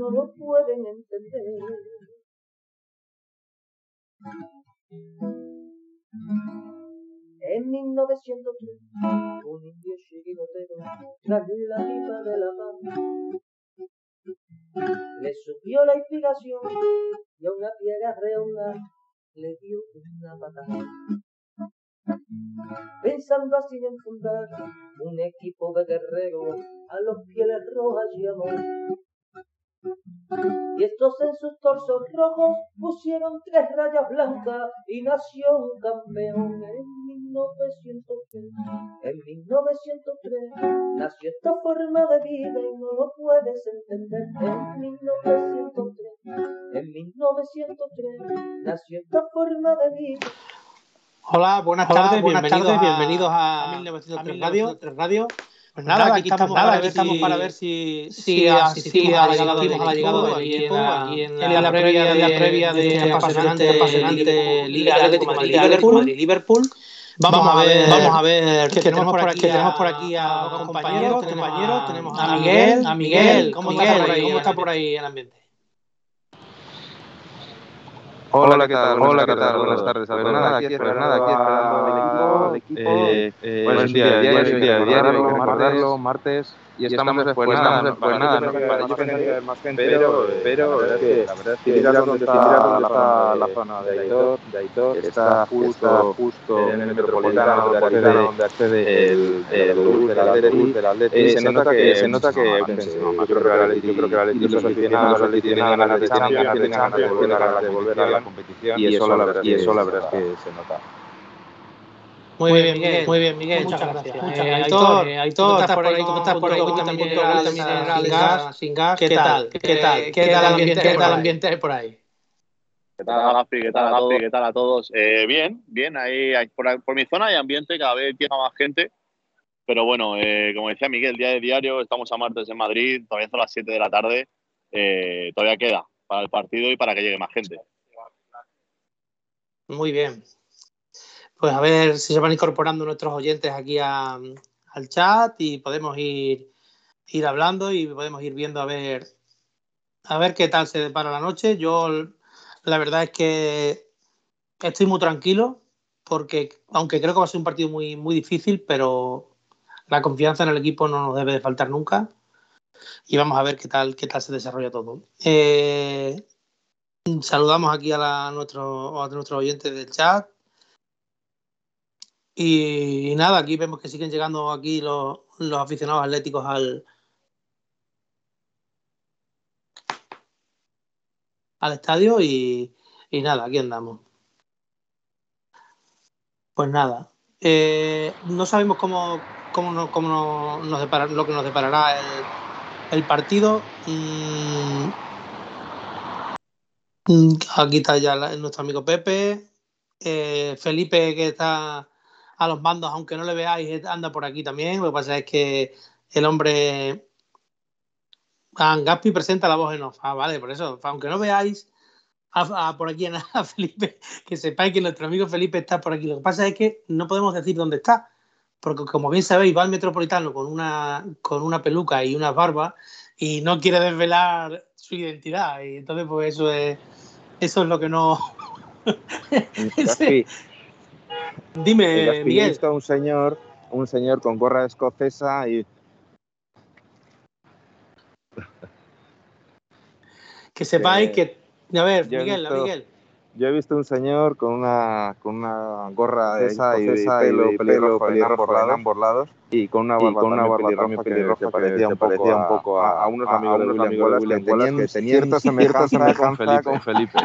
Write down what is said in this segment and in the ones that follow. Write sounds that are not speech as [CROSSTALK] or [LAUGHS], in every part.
no lo pueden entender. En 1903, un indio chiquinotero, tras la pipa de la paz, le subió la inspiración y a una piedra redonda le dio una patada. Pensando así en fundar un equipo de guerreros a los pieles rojas llamó. Y estos en sus torsos rojos pusieron tres rayas blancas y nació un campeón en 1903. En 1903 nació esta forma de vida y no lo puedes entender. En 1903, en 1903 nació esta forma de vida. Hola, buenas tardes, bienvenidos, bienvenidos a, 1903 Radio. Radio. Pues nada, aquí, estamos, nada, aquí estamos para ver si, si, si, ha llegado, ha llegado aquí, en la, aquí en la, la previa, de, la previa de, este apasionante, apasionante Liga Atlético Liverpool. Vamos a ver, vamos a ver que tenemos por aquí, tenemos por aquí a los compañeros, compañeros, tenemos a Miguel, a Miguel, ¿cómo está por ahí? ¿Cómo está por ahí el ambiente? Hola, ¿qué tal? Hola, ¿qué tal? Buenas tardes. Pues nada, aquí esperando, aquí esperando al equipo. Eh, eh, un día, diario, diario, recordarlo, martes. Y estamos después, nada, después nada, no, yo pensé que haber más gente, pero, pero la verdad es que mira dónde está la, zona de Aitor, de Aitor, está justo, justo en el metropolitano donde accede el, el del Atleti, y se nota que, se nota que, yo creo que el Atleti, yo creo que el Atleti, los aficionados del tienen ganas de Champions, tienen ganas de volver a la competición, y eso la verdad es que se nota. Muy, bien, Miguel. Muy bien, Miguel. Muchas, gracias. Muchas gracias. Aitor, Aitor, estás por ahí? ¿Cómo estás por ahí? Cuéntame sin gas, sin gas. ¿Qué tal? ¿Qué tal? ¿Qué tal el ambiente, qué tal ambiente por ahí? ¿Qué tal, Gaspi? ¿Qué tal, Gaspi? ¿Qué tal a todos? Eh, bien, bien. Ahí, por, por, mi zona hay ambiente, cada vez llega más gente. Pero bueno, eh, como decía Miguel, día de diario, estamos a martes en Madrid, todavía son las 7 de la tarde. Eh, todavía queda para el partido y para que llegue más gente. Muy bien, pues a ver si se van incorporando nuestros oyentes aquí al chat y podemos ir, ir hablando y podemos ir viendo a ver a ver qué tal se depara la noche. Yo la verdad es que estoy muy tranquilo porque aunque creo que va a ser un partido muy, muy difícil, pero la confianza en el equipo no nos debe de faltar nunca. Y vamos a ver qué tal, qué tal se desarrolla todo. Eh, saludamos aquí a, la, nuestro, a nuestros oyentes del chat. Y, nada, aquí vemos que siguen llegando aquí los, los aficionados atléticos al, al estadio y, y, nada, aquí andamos. Pues nada, eh, no sabemos cómo, cómo, nos, cómo nos depara, lo que nos deparará el, el partido. Mm, aquí está ya nuestro amigo Pepe, eh, Felipe que está a los mandos, aunque no le veáis, anda por aquí también. Lo que pasa es que el hombre. Gaspi presenta la voz en off. Ah, vale, por eso. Aunque no veáis por aquí a, [LAUGHS] Felipe, que sepáis que nuestro amigo Felipe está por aquí. Lo que pasa es que no podemos decir dónde está. Porque como bien sabéis, va al metropolitano con una, con una peluca y una barba y no quiere desvelar su identidad. Y entonces, pues eso es, eso es lo que no. [LAUGHS] Dime, Miguel. He visto a un señor, un señor con gorra escocesa y. que sepáis que. A ver, Miguel, Miguel. Yo he visto un señor con una, con una gorra esa y, pelo, y pelo pelirrojo en ambos lados y con una barba, con una barba pelirroja, pelirroja que parecía un poco, a, un poco a, a, unos amigos, a unos amigos de William Wallace que tenían cierta semejanza con Felipe.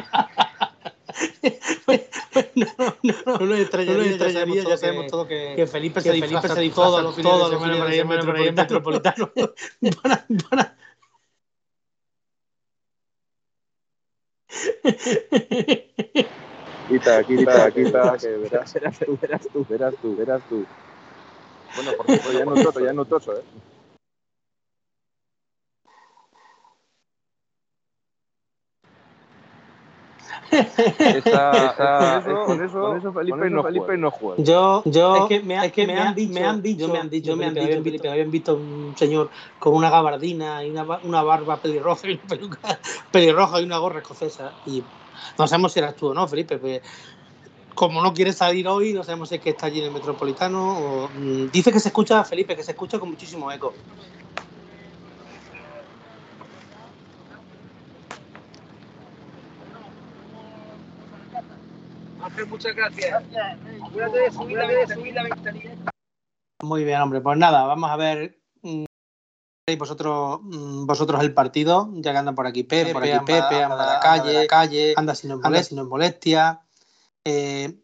no, [LAUGHS] no, no, no extrañaría, ya, sabemos ya sabemos todo que, que Felipe se Felipe se todos los fines de semana para para. Quita, quita, quita, que verás, tú, verás tú, verás tú, verás tú. Bueno, por cierto, ya no toso, ya no toso, ¿eh? Esa, esa, con, eso, con, eso, Felipe, con eso no, Felipe no juega. Yo, yo, es que me, es que me, han, dicho, me han dicho, me han dicho, me han dicho, Felipe, habían visto un señor con una gabardina y una, una barba pelirroja y una peluca [LAUGHS] pelirroja y una gorra escocesa. Y no sabemos si eras tú o no, Felipe. Pues, como no quiere salir hoy, no sabemos si es que está allí en el Metropolitano. O, mm, dice que se escucha, Felipe, que se escucha con muchísimo eco. Muchas gracias. Muy bien, hombre. Pues nada, vamos a ver mm, vosotros mm, vosotros el partido, ya que andan por aquí Pepe, por aquí Pepe, anda, anda, la calle, la calle, anda sin molestia, sin molestia. Eh,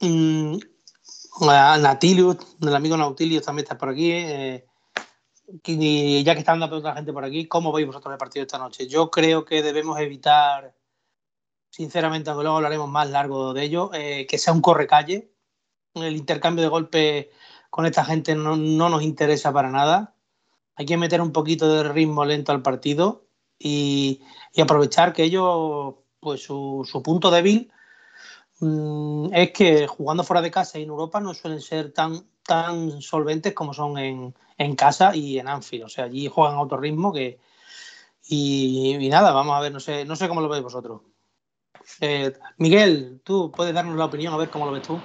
mm, Natilius, el amigo Nautilius también está por aquí. Eh, y ya que está andando otra gente por aquí, ¿cómo veis vosotros el partido esta noche? Yo creo que debemos evitar sinceramente, aunque luego hablaremos más largo de ello, eh, que sea un correcalle. El intercambio de golpes con esta gente no, no, nos interesa para nada. Hay que meter un poquito de ritmo lento al partido y, aprovechar que ellos, pues su, punto débil mmm, es que jugando fuera de casa y en Europa no suelen ser tan, tan solventes como son en, en casa y en Anfield. O sea, allí juegan a otro ritmo que... Y, y nada, vamos a ver, no sé, no sé cómo lo veis vosotros. Eh, Miguel, tú puedes darnos la opinión, a ver cómo lo ves tú.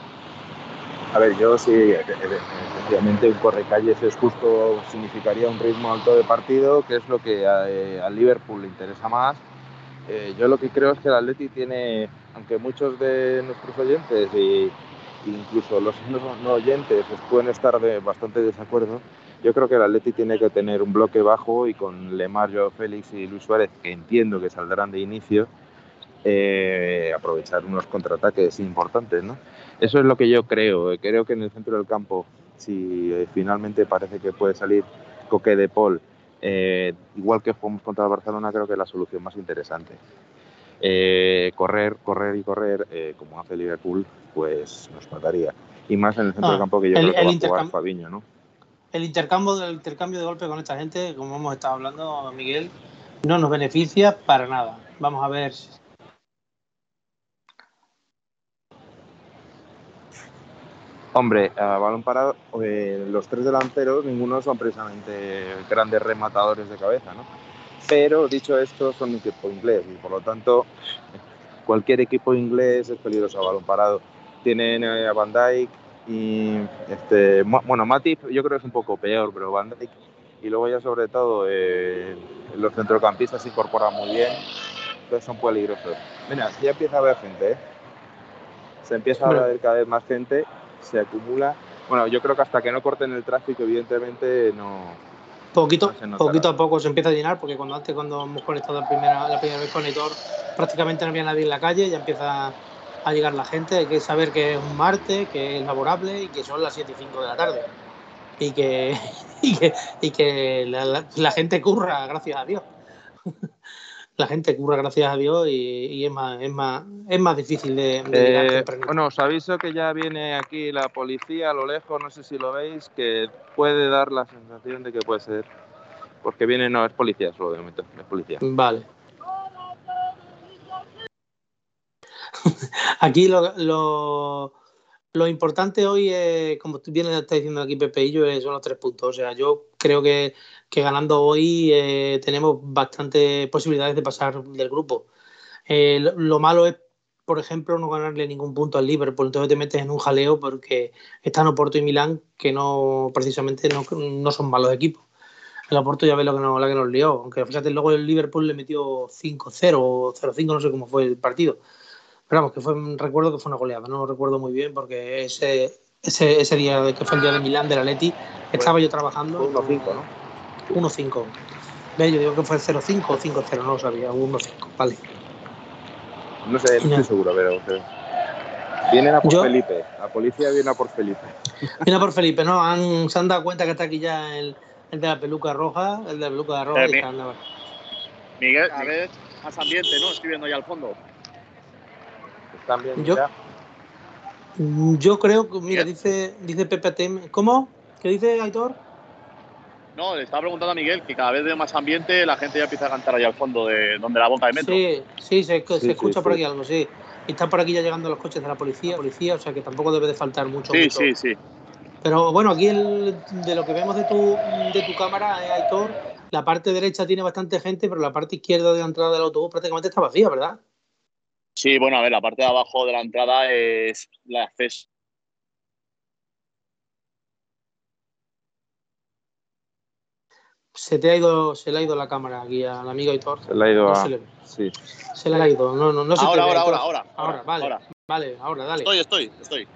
A ver, yo sí, efectivamente un correcalles es justo, significaría un ritmo alto de partido, que es lo que eh, al Liverpool le interesa más. Eh, yo lo que creo es que el Atleti tiene, aunque muchos de nuestros oyentes e incluso los no oyentes pues pueden estar de bastante desacuerdo, yo creo que el Atleti tiene que tener un bloque bajo y con Lemar, Joao Félix y Luis Suárez, que entiendo que saldrán de inicio, eh, aprovechar unos contraataques importantes. ¿no? Eso es lo que yo creo. Creo que en el centro del campo, si eh, finalmente parece que puede salir Coque de Paul, eh, igual que jugamos contra el Barcelona, creo que es la solución más interesante. Eh, correr, correr y correr, eh, como hace Liverpool, pues nos mataría. Y más en el centro ah, del campo que yo el, creo que va a jugar Fabiño, ¿no? El intercambio, el intercambio de golpe con esta gente, como hemos estado hablando, Miguel, no nos beneficia para nada. Vamos a ver Hombre, a balón parado, eh, los tres delanteros, ninguno son precisamente grandes rematadores de cabeza, ¿no? Pero dicho esto, son un equipo inglés y por lo tanto cualquier equipo inglés es peligroso a balón parado. Tienen a Van Dijk y este, bueno, Matip yo creo que es un poco peor, pero Van Dijk y luego ya sobre todo eh, los centrocampistas se incorporan muy bien, entonces son peligrosos. Mira, ya empieza a haber gente, ¿eh? se empieza a ver cada vez más gente se acumula. Bueno, yo creo que hasta que no corten el tráfico, evidentemente no. Poquito, no poquito a poco se empieza a llenar, porque cuando antes, cuando hemos conectado la primera, la primera vez con Editor, prácticamente no había nadie en la calle, ya empieza a llegar la gente. Hay que saber que es un martes, que es laborable y que son las 7 y 5 de la tarde. Y que, [LAUGHS] y que, y que la, la, la gente curra, gracias a Dios la gente curra gracias a Dios y, y es, más, es, más, es más difícil de, de eh, Bueno, os aviso que ya viene aquí la policía a lo lejos, no sé si lo veis, que puede dar la sensación de que puede ser. Porque viene, no, es policía solo de momento, es policía. Vale. [LAUGHS] aquí lo, lo, lo, importante hoy, es, como tú bien estás diciendo aquí Pepe y yo, son los tres puntos. O sea, yo creo que que ganando hoy eh, tenemos bastantes posibilidades de pasar del grupo. Eh, lo, lo, malo es, por ejemplo, no ganarle ningún punto al Liverpool, entonces te metes en un jaleo porque están Oporto y Milán, que no precisamente no, no son malos equipos. El Oporto ya ve lo que, nos, la que nos lió, aunque fíjate, luego el Liverpool le metió 5-0 o 0-5, no sé cómo fue el partido. Pero vamos, que fue, recuerdo que fue una goleada, no lo recuerdo muy bien porque ese, ese, ese día que fue el día de Milán, del Atleti, estaba yo trabajando. 1-5, ¿no? 1-5. Ve, yo digo que fue 0-5 o 5-0, no lo sabía, 1-5, vale. No sé, no estoy seguro, pero. pero... Vienen a por yo... Felipe, la policía viene a por Felipe. Viene a por Felipe, ¿no? Han, se han dado cuenta que está aquí ya el, el de la peluca roja, el de la peluca roja. Eh, y está, Miguel, a ver, más ambiente, ¿no? Estoy viendo ya al fondo. ¿Están bien yo, ya? Yo creo que, mira, dice, dice Pepe Tem. ¿Cómo? ¿Qué dice Aitor? no, le estaba preguntando a Miguel que cada vez veo más ambiente, la gente ya empieza a cantar allá al fondo de donde la boca de metro. Sí, sí, se, se Sí, escucha sí, por sí. aquí algo, sí. Y están por aquí ya llegando los coches de la policía, policía, o sea que tampoco debe de faltar mucho. Sí, mucho. sí, sí. Pero bueno, aquí el- de lo que vemos de tu, de tu cámara, eh, Aitor, la parte derecha tiene bastante gente, pero la parte izquierda de la entrada del autobús prácticamente está vacía, ¿verdad? Sí, bueno, a ver, la parte de abajo de la entrada es la acceso. Se te ha ido, se le ha ido la cámara aquí al amigo Aitor. Se le ha ido No a. se le, Sí. se le ha ido. No, no, no se te Ahora, ve, ahora, ahora, ahora, Ahora, vale. ahora. Vale, ahora, dale. Estoy, estoy, estoy.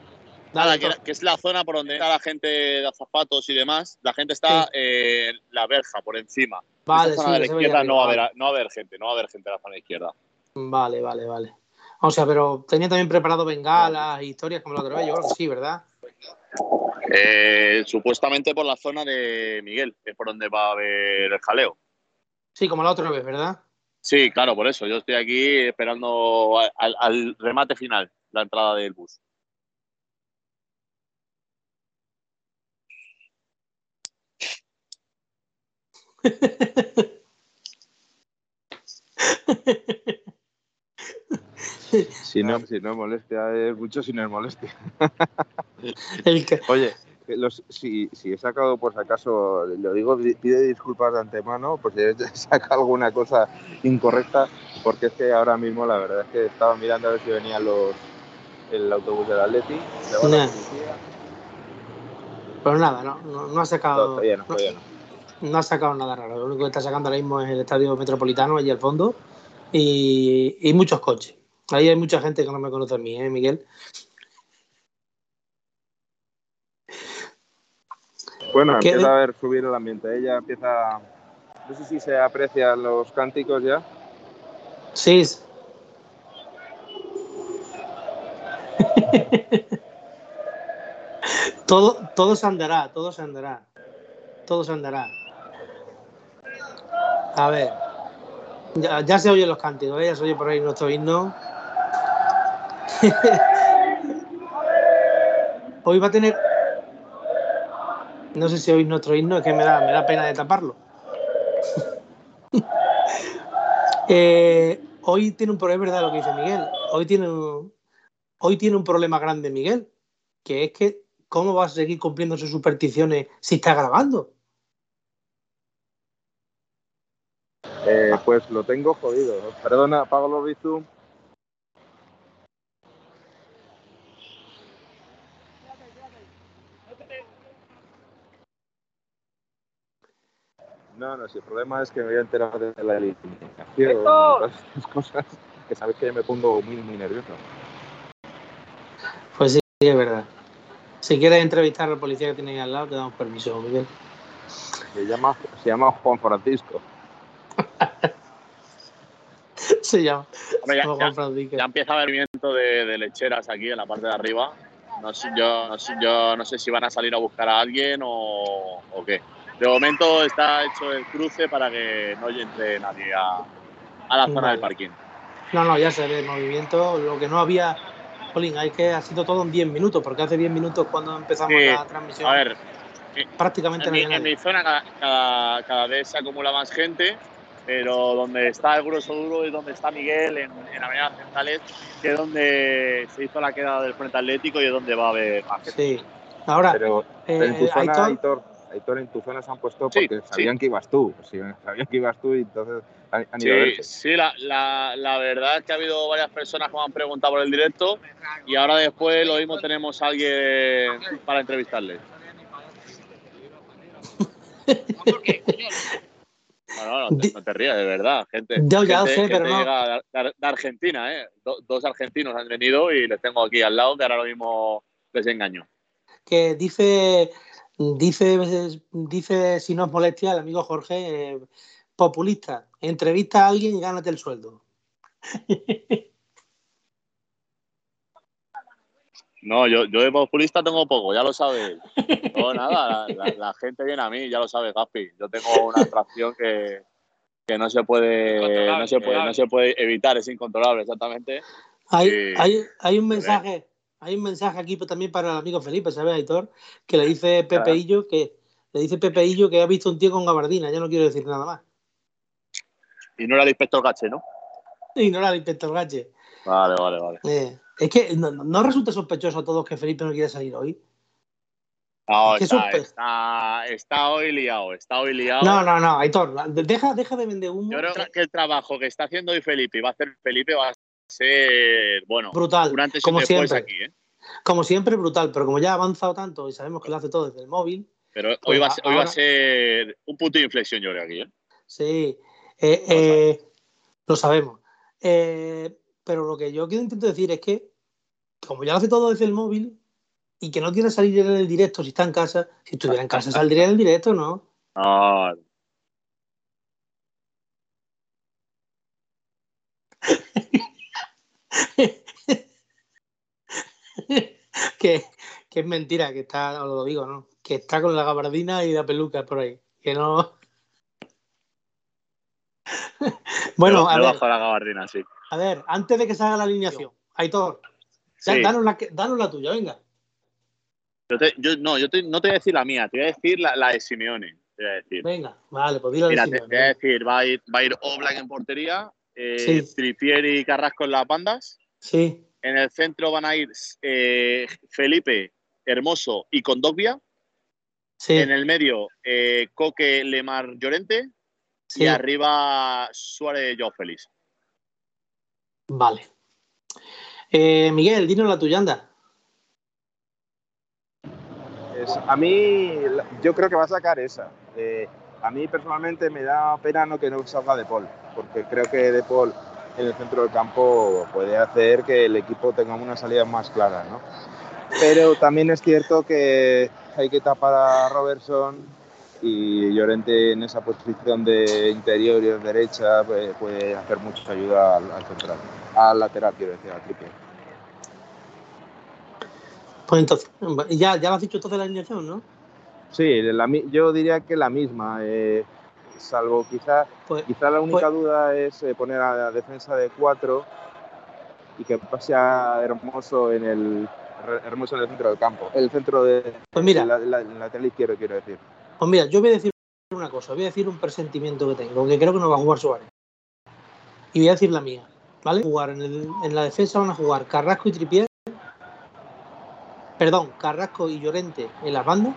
Dale, Nada, que, es la zona por donde está la gente de zapatos y demás. La gente está Sí. eh, en la verja, por encima. Vale, en esa sí, zona de la izquierda no va, a haber, no va a haber gente, no va a haber gente en la zona izquierda. Vale, vale, vale. O sea, pero tenía también preparado bengalas, historias como la otra vez, yo creo que sí, ¿verdad? Eh, supuestamente por la zona de Miguel, que es por donde va a haber el jaleo. Sí, como la otra vez, ¿verdad? Sí, claro, por eso. Yo estoy aquí esperando al, al- al remate final, la entrada del bus. [LAUGHS] Si no, si no es molestia, es mucho si no es molestia. [LAUGHS] Oye, los- si, si he sacado, por si acaso, lo digo, di- pide disculpas de antemano, por si he [LAUGHS] sacado alguna cosa incorrecta, porque es que ahora mismo la verdad es que estaba mirando a ver si venía los, el autobús del Atleti, Nah. policía. pues nada, no, no, no ha No, sacado. todavía no, todavía no. no ha sacado nada raro. Lo único que está sacando ahora mismo es el estadio metropolitano allí al fondo y, y muchos coches. Ahí hay mucha gente que no me conoce a mí, ¿eh, Miguel? Bueno, ¿Qué- empieza a ver subir el ambiente. Ella empieza. No sé si se aprecian los cánticos ya. Sí. [LAUGHS] todo, todo se andará, todo se andará. Todo se andará. A ver. Ya, ya se oyen los cánticos, ¿eh? ya se oye por ahí nuestro himno. [LAUGHS] Hoy va a tener. No sé si oís nuestro himno, es que me da, me da pena de taparlo. [LAUGHS] Eh, hoy tiene un problema, es verdad lo que dice Miguel. Hoy tiene un, hoy tiene un problema grande Miguel, que es que ¿cómo va a seguir cumpliendo sus supersticiones si está grabando? Eh, pues lo tengo jodido. Perdona, apago los Bizum. No, no, si el problema es que me voy a enterar de la eliminación y todas estas cosas que sabes que yo me pongo muy, muy nervioso. Pues sí, sí, es verdad. Si quieres entrevistar al policía que tiene ahí al lado, te damos permiso, Miguel. Se llama, se llama Juan Francisco. [LAUGHS] Se llama, Hombre, se ya, Juan Francisco. ya empieza a haber movimiento de, de lecheras aquí en la parte de arriba. No sé, yo, no sé, yo no sé si van a salir a buscar a alguien o, o qué. De momento está hecho el cruce para que no entre nadie a, a la zona Vale. del parking. No, no, ya se ve el movimiento. Lo que no había, Jolín, hay que ha sido todo en 10 minutos, porque hace 10 minutos cuando empezamos Sí, la transmisión A ver, prácticamente en no mi, en mi zona cada, cada, cada vez se acumula más gente, pero donde está el grueso duro es donde está Miguel, en, en Avenida Centrales, que es donde se hizo la queda del Frente Atlético y es donde va a haber más gente. Sí. Ahora, Pero eh, en tu zona, Aitor, Aitor, Aitor, en tu zona se han puesto Sí, porque sabían que ibas tú. Sí, sabían que ibas tú y entonces han, han ido a Sí, verte. sí la, la, la verdad es que ha habido varias personas que me han preguntado por el directo y ahora después lo mismo tenemos a alguien para entrevistarle. [LAUGHS] No, no, no, te, no te rías, de verdad, gente. Yo ya lo gente- sé, pero no. llega de, de- de Argentina, ¿eh? Do- dos argentinos han venido y les tengo aquí al lado, que ahora lo mismo les engaño. que dice, dice, dice, si no es molestia, el amigo Jorge, eh, populista, entrevista a alguien y gánate el sueldo. [LAUGHS] No, yo, yo de populista tengo poco, ya lo sabes. No, nada, la, la- la gente viene a mí, ya lo sabes, Gaspi. Yo tengo una atracción que, que no se puede, no se puede, no se puede evitar, es incontrolable, exactamente. Hay, hay, hay un mensaje, hay un mensaje aquí también para el amigo Felipe, ¿sabes, Aitor? Que le dice Pepeillo que Le dice Pepeillo que ha visto un tío con gabardina, ya no quiero decir nada más. Y no era el inspector Gache, ¿no? Y no era el inspector Gache. Vale, vale, vale. Eh, es que no, no, resulta sospechoso a todos que Felipe no quiere salir hoy. No, Es está, está, está hoy liado, está hoy liado. No, no, no, Aitor, deja, deja de vender humo. Yo creo que el trabajo que está haciendo hoy Felipe y va a hacer Felipe va a ser, bueno, Brutal, antes como siempre. aquí, ¿eh? Como siempre, brutal, pero como ya ha avanzado tanto y sabemos que lo hace todo desde el móvil, Pero hoy, Pues va, a ser, hoy va a ahora- ser un punto de inflexión, yo creo, aquí, ¿eh? sí, eh, eh, lo sabemos. Pero lo que yo quiero intento decir es que, como ya lo hace todo desde el móvil y que no quiere salir en el directo si está en casa, si estuviera en casa [LAUGHS] saldría en el directo, ¿no? Ah, [LAUGHS] que, que es mentira, que está, os lo digo, ¿no? Que está con la gabardina y la peluca por ahí. Que no. [LAUGHS] bueno, a ver, la gabardina, sí. a ver, antes de que salga la alineación, Aitor, ya, Sí. danos, la, que- danos la tuya, venga. Yo te- yo- no, yo te- no te voy a decir la mía, te voy a decir la, la de Simeone. Te voy a decir. Venga, vale, pues dilo de Mira, te, Simeone, te voy a decir, va a ir, va a ir Oblak en portería, eh, Sí. Y Carrasco en las bandas. Sí, En el centro van a ir eh, Felipe, Hermoso y Condogbia. sí, En el medio, eh, Coque, Lemar, Llorente. sí. Y arriba, Suárez, Joao Félix. Vale. Eh, Miguel, dinos la tuya, anda. Es- a mí, yo creo que va a sacar esa. Eh, a mí personalmente me da pena no que no salga De Paul, porque creo que De Paul en el centro del campo puede hacer que el equipo tenga una salida más clara, ¿no? Pero también es cierto que hay que tapar a Robertson y Llorente en esa posición de interior y de derecha pues, puede hacer mucha ayuda al, al central, al lateral, quiero decir, al triple. Pues entonces, ya, ya lo has dicho entonces la alineación, ¿no? Sí, la yo diría que la misma, eh, salvo quizá, Pues quizá la única duda es eh, poner a la defensa de cuatro y que pase a Hermoso en el Hermoso en el centro del campo, el centro de Pues mira. la, la- lateral izquierdo quiero decir. Pues mira, yo voy a decir una cosa, voy a decir un presentimiento que tengo, que creo que no va a jugar Suárez. Y voy a decir la mía, ¿vale? Jugar en, el- en la defensa van a jugar Carrasco y Tripier. Perdón, Carrasco y Llorente en las bandas.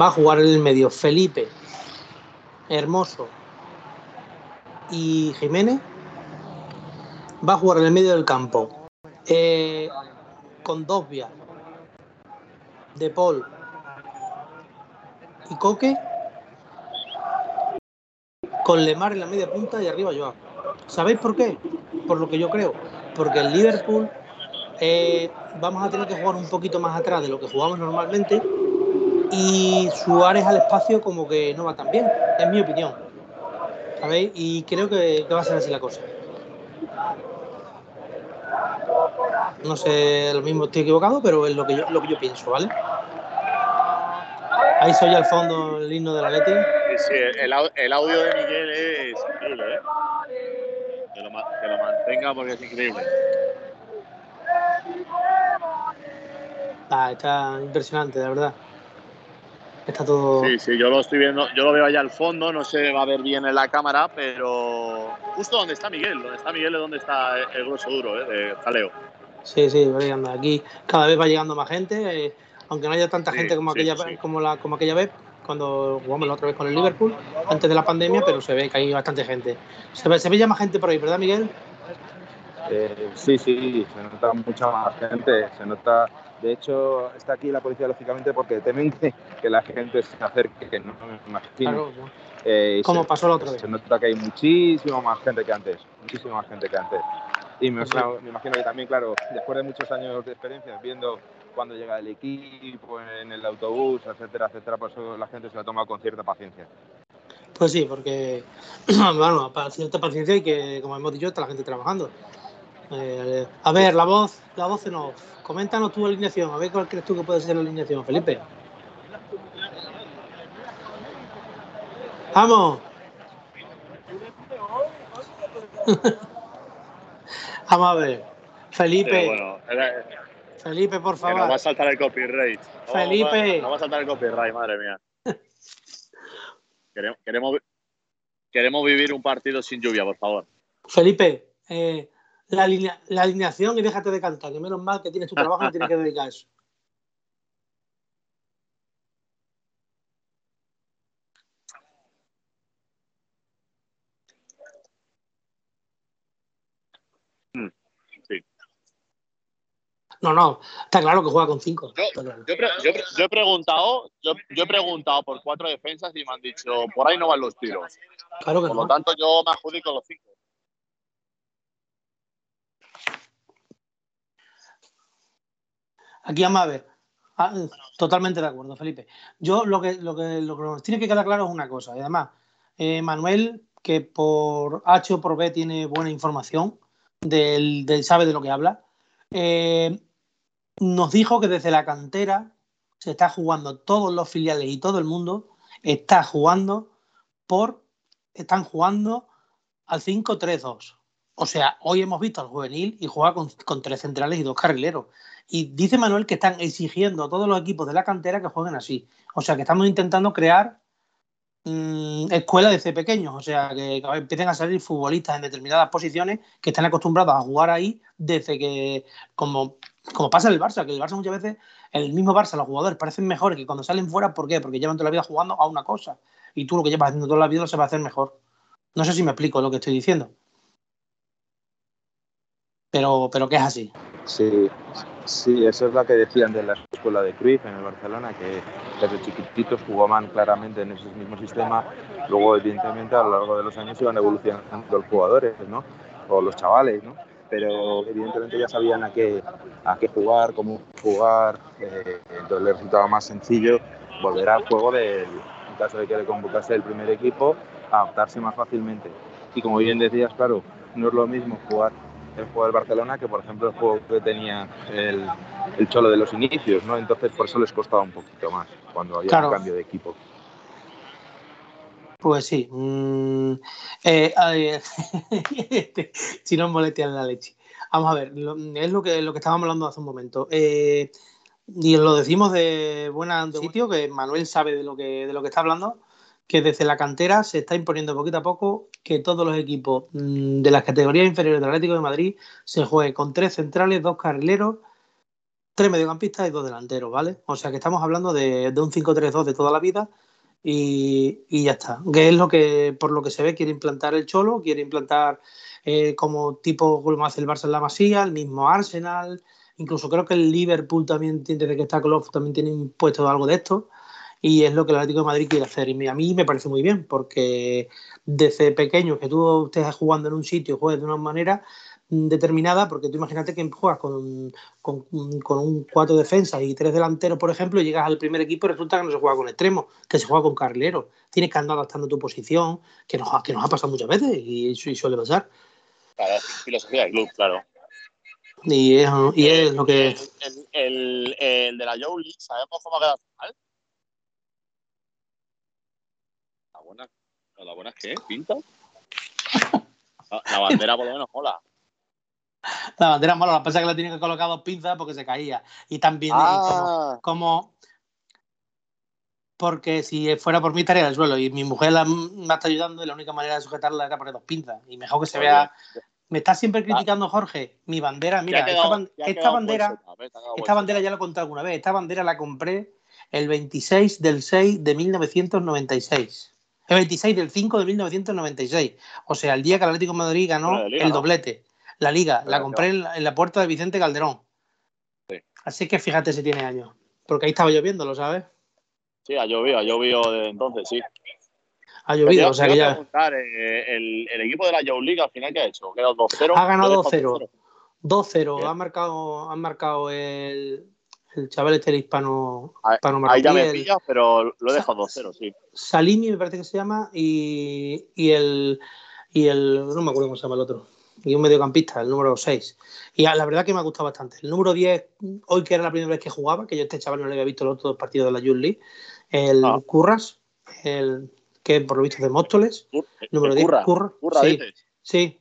Va a jugar en el medio Felipe, Hermoso y Jiménez. Va a jugar en el medio del campo eh, con dos vías. De Paul y Coque con Lemar en la media punta y arriba Joao. ¿Sabéis por qué? Por lo que yo creo. Porque el Liverpool eh, vamos a tener que jugar un poquito más atrás de lo que jugamos normalmente y Suárez al espacio como que no va tan bien, es mi opinión. ¿Sabéis? Y creo que, que va a ser así la cosa. No sé, lo mismo estoy equivocado, pero es lo que yo, lo que yo pienso, ¿vale? Ahí soy al fondo el himno del Atleti. Sí, sí, el, au- el audio de Miguel es increíble, ¿eh? Que lo, que lo mantenga porque es increíble. Ah, está impresionante, de verdad. Está todo. Sí, sí, yo lo estoy viendo, yo lo veo allá al fondo, no se va a ver bien en la cámara, pero justo donde está Miguel, donde está Miguel es donde está el grueso duro, ¿eh? De jaleo. Sí, sí, anda. Aquí cada vez va llegando más gente, eh, aunque no haya tanta Sí, gente como sí, aquella sí. como la como aquella vez cuando jugamos la otra vez con el Liverpool antes de la pandemia, pero se ve que hay bastante gente. Se ve, se ve ya más gente por ahí, ¿verdad, Miguel? Eh, sí, sí, se nota mucha más gente, se nota, de hecho está aquí la policía lógicamente porque temen que, que la gente se acerque, que no me imagino. Claro. Eh, Como se- pasó la otra vez. Se nota que hay muchísima más gente que antes, muchísima más gente que antes. Y me, claro, me imagino que también, claro, después de muchos años de experiencia, viendo cuando llega el equipo, en el autobús, etcétera, etcétera, pues eso la gente se la toma con cierta paciencia. Pues sí, porque [CLEARS THROAT] bueno, para cierta paciencia y que, como hemos dicho, está la gente trabajando. Eh, a ver, la voz, la voz en off. Coméntanos tu alineación, a ver cuál crees tú que puede ser la alineación, Felipe. Vamos. [LAUGHS] Vamos a ver. Felipe, Pero bueno, era- Felipe, por Que favor. no va a saltar el copyright. No, Felipe. No va a saltar el copyright, madre mía. [LAUGHS] Queremos, queremos, queremos vivir un partido sin lluvia, por favor. Felipe, eh, la, alinea- la alineación y déjate de cantar, que menos mal que tienes tu trabajo y no tienes que dedicar a eso. Sí. No, no, está claro que juega con cinco. Yo- está claro. Yo, he pre- yo he pre- yo he preguntado, yo, yo he preguntado por cuatro defensas y me han dicho, por ahí no van los tiros. Claro que Por no. lo tanto, yo me adjudico los cinco. Aquí vamos a ver. Ah, totalmente de acuerdo, Felipe. Yo lo que, lo que, lo que nos tiene que quedar claro es una cosa. Y además, eh, Manuel, que por H o por B tiene buena información, del, del sabe de lo que habla, eh, nos dijo que desde la cantera se está jugando todos los filiales y todo el mundo está jugando por están jugando al 5-3-2. O sea, hoy hemos visto al juvenil y juega con, tres centrales y dos carrileros. Y dice Manuel que están exigiendo a todos los equipos de la cantera que jueguen así. O sea, que estamos intentando crear mm, escuelas desde pequeños. O sea, que, empiecen a salir futbolistas en determinadas posiciones que están acostumbrados a jugar ahí desde que, como, como pasa en el Barça, que el Barça muchas veces, el mismo Barça, los jugadores parecen mejores que cuando salen fuera. ¿Por qué? Porque llevan toda la vida jugando a una cosa. Y tú lo que llevas haciendo toda la vida lo se va a hacer mejor. No sé si me explico lo que estoy diciendo. Pero, pero que es así. Sí, sí, eso es lo que decían de la escuela de Cruyff en el Barcelona, que desde chiquititos jugaban claramente en ese mismo sistema. Luego, evidentemente, a lo largo de los años iban evolucionando los jugadores, ¿no? O los chavales, ¿no? Pero evidentemente ya sabían a qué, a qué jugar, cómo jugar. eh, entonces les resultaba más sencillo volver al juego del, en caso de que le convocase el primer equipo, adaptarse más fácilmente. Y como bien decías, claro, no es lo mismo jugar el juego del Barcelona que, por ejemplo, el juego que tenía el, el Cholo de los inicios, ¿no? Entonces, por eso les costaba un poquito más cuando había Claro. un cambio de equipo. Pues sí. mm, eh, [LAUGHS] este, si no molestian la leche. Vamos a ver, lo- es lo que, lo que estábamos hablando hace un momento. Eh, y lo decimos de buena de sitio, que Manuel sabe de lo que, de lo que está hablando, que desde la cantera se está imponiendo poquito a poco que todos los equipos mm, de las categorías inferiores del Atlético de Madrid se juegue con tres centrales, dos carrileros, tres mediocampistas y dos delanteros, ¿vale? O sea que estamos hablando de, un 5-3-2 de toda la vida y, ya está. Que es lo que, por lo que se ve, quiere implantar el Cholo, quiere implantar eh, como tipo como hace el Barça en la Masía, el mismo Arsenal, incluso creo que el Liverpool también, desde que está Klopp, también tiene impuesto algo de esto. Y es lo que el Atlético de Madrid quiere hacer. Y a mí me parece muy bien, porque desde pequeño que tú estés jugando en un sitio, juegues de una manera determinada, porque tú imagínate que juegas con, con, con un cuatro defensas y tres delanteros, por ejemplo, y llegas al primer equipo y resulta que no se juega con extremos, que se juega con carrileros. Tienes que andar adaptando tu posición, que nos, ha- que nos ha pasado muchas veces y, y suele pasar. Claro, filosofía del club, claro. Y es, y es lo que. El, el, el- de la Joe League, ¿sabemos cómo ha quedado al final? La buena, la buena es que pinta. La, la bandera por lo menos mola. La bandera mola, lo que pasa es que la tiene que colocar dos pinzas porque se caía. Y también Ah, como porque si fuera por mí estaría en el suelo y mi mujer la- me está ayudando y la única manera de sujetarla era poner dos pinzas. Y mejor que se vea. me está siempre criticando Jorge mi bandera mira esta, bandera esta bandera ya lo he contado alguna vez esta bandera la compré el 26 del 6 de 1996 el 26 del 5 de 1996 o sea el día que el Atlético de Madrid ganó Liga, el ¿no? doblete la liga la Claro, compré en la, en la puerta de Vicente Calderón Sí. así que fíjate si tiene años porque ahí estaba lloviendo lo sabes Sí, ha llovido, ha llovido desde entonces, sí. ha llovido, o sea que ya eh, el, el equipo de la Joe League al final, ¿qué ha hecho? ¿Ha quedado 2-0? Ha ganado ¿Lo deja 2-0. 2-0. Bien. Han marcado, han marcado el, el chaval este el hispano, hispano Ahí ya me pillas, pero lo he dejado 2-0, sí. Salimi me parece que se llama y, y el y el no me acuerdo cómo se llama el otro y un mediocampista, el número 6. Y la verdad que me ha gustado bastante. El número 10, hoy que era la primera vez que jugaba, que yo a este chaval no le había visto los otros dos partidos de la Youth League, el Ah. Curras, el que por lo visto es de Móstoles, número eh, 10, Curra, Curra, Curra, sí, sí,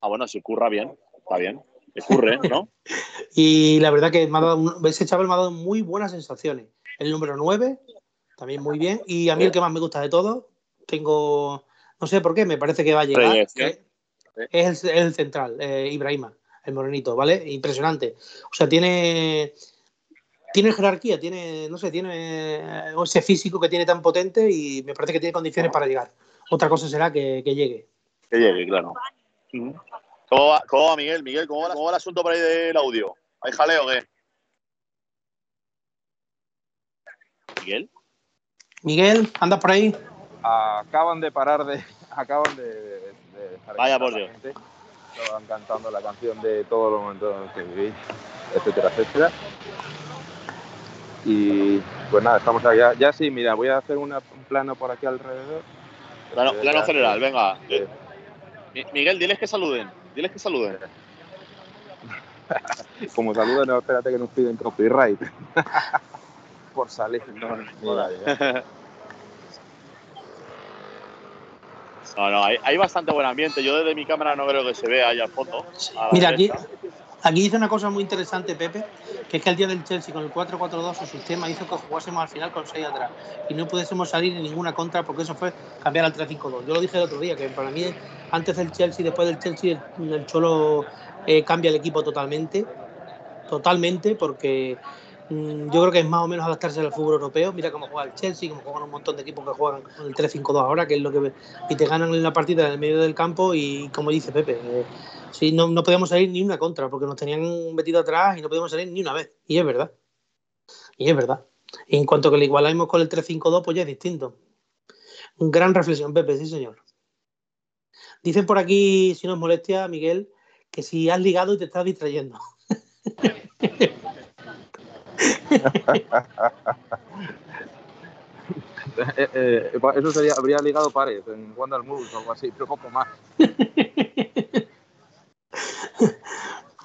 Ah, bueno, si curra bien, está bien. Ocurre, ¿no? [LAUGHS] y la verdad que me ha dado, ese chaval me ha dado muy buenas sensaciones. El número 9, también muy bien. Y a mí el que más me gusta de todos, tengo, no sé por qué, me parece que va a llegar. Es, el, el, central, eh, Ibrahima, el morenito, ¿vale? Impresionante. O sea, tiene tiene jerarquía, tiene, no sé, tiene ese físico que tiene tan potente y me parece que tiene condiciones para llegar. Otra cosa será que, llegue. Que llegue, claro. ¿Cómo va, ¿Cómo va, Miguel? Miguel, ¿cómo va, ¿cómo va, el asunto por ahí del audio? ¿Hay jaleo o qué? ¿Miguel? Miguel, ¿andas por ahí? Acaban de parar de. [LAUGHS] Acaban de. Vaya por Dios. Estaban cantando la canción de todos los momentos que viví, etcétera, etcétera. Y pues nada, estamos allá. Ya sí, mira, voy a hacer un plano por aquí alrededor. Plano, plano general, venga. Miguel, diles que saluden. Diles que saluden. [LAUGHS] Como saluden, no, espérate que nos piden copyright. [LAUGHS] por salir. No, no, hay, hay, bastante buen ambiente. Yo desde mi cámara no creo que se vea allá foto. Mira, aquí, aquí dice una cosa muy interesante, Pepe, que es que el día del Chelsea con el 4-4-2 su sistema hizo que jugásemos al final con 6 atrás y no pudiésemos salir en ninguna contra porque eso fue cambiar al 3-5-2. Yo lo dije el otro día, que para mí antes del Chelsea, después del Chelsea, el, Cholo eh, cambia el equipo totalmente, totalmente, porque mm, yo creo que es más o menos adaptarse al fútbol europeo. Mira cómo juega el Chelsea, cómo juegan un montón de equipos que juegan con el 3-5-2 ahora, que es lo que y te ganan en la partida en el medio del campo y como dice Pepe, eh, Sí, no, no podíamos salir ni una contra porque nos tenían metido atrás y no podíamos salir ni una vez. Y es verdad. Y es verdad. Y en cuanto que le igualamos con el 3-5-2, pues ya es distinto. Gran reflexión, Pepe, sí, señor. Dicen por aquí, si nos molestia, Miguel, que si has ligado y te estás distrayendo. [LAUGHS] Eh, eh, eso sería, habría ligado pares en Wonder Moves o algo así, pero poco más. [LAUGHS]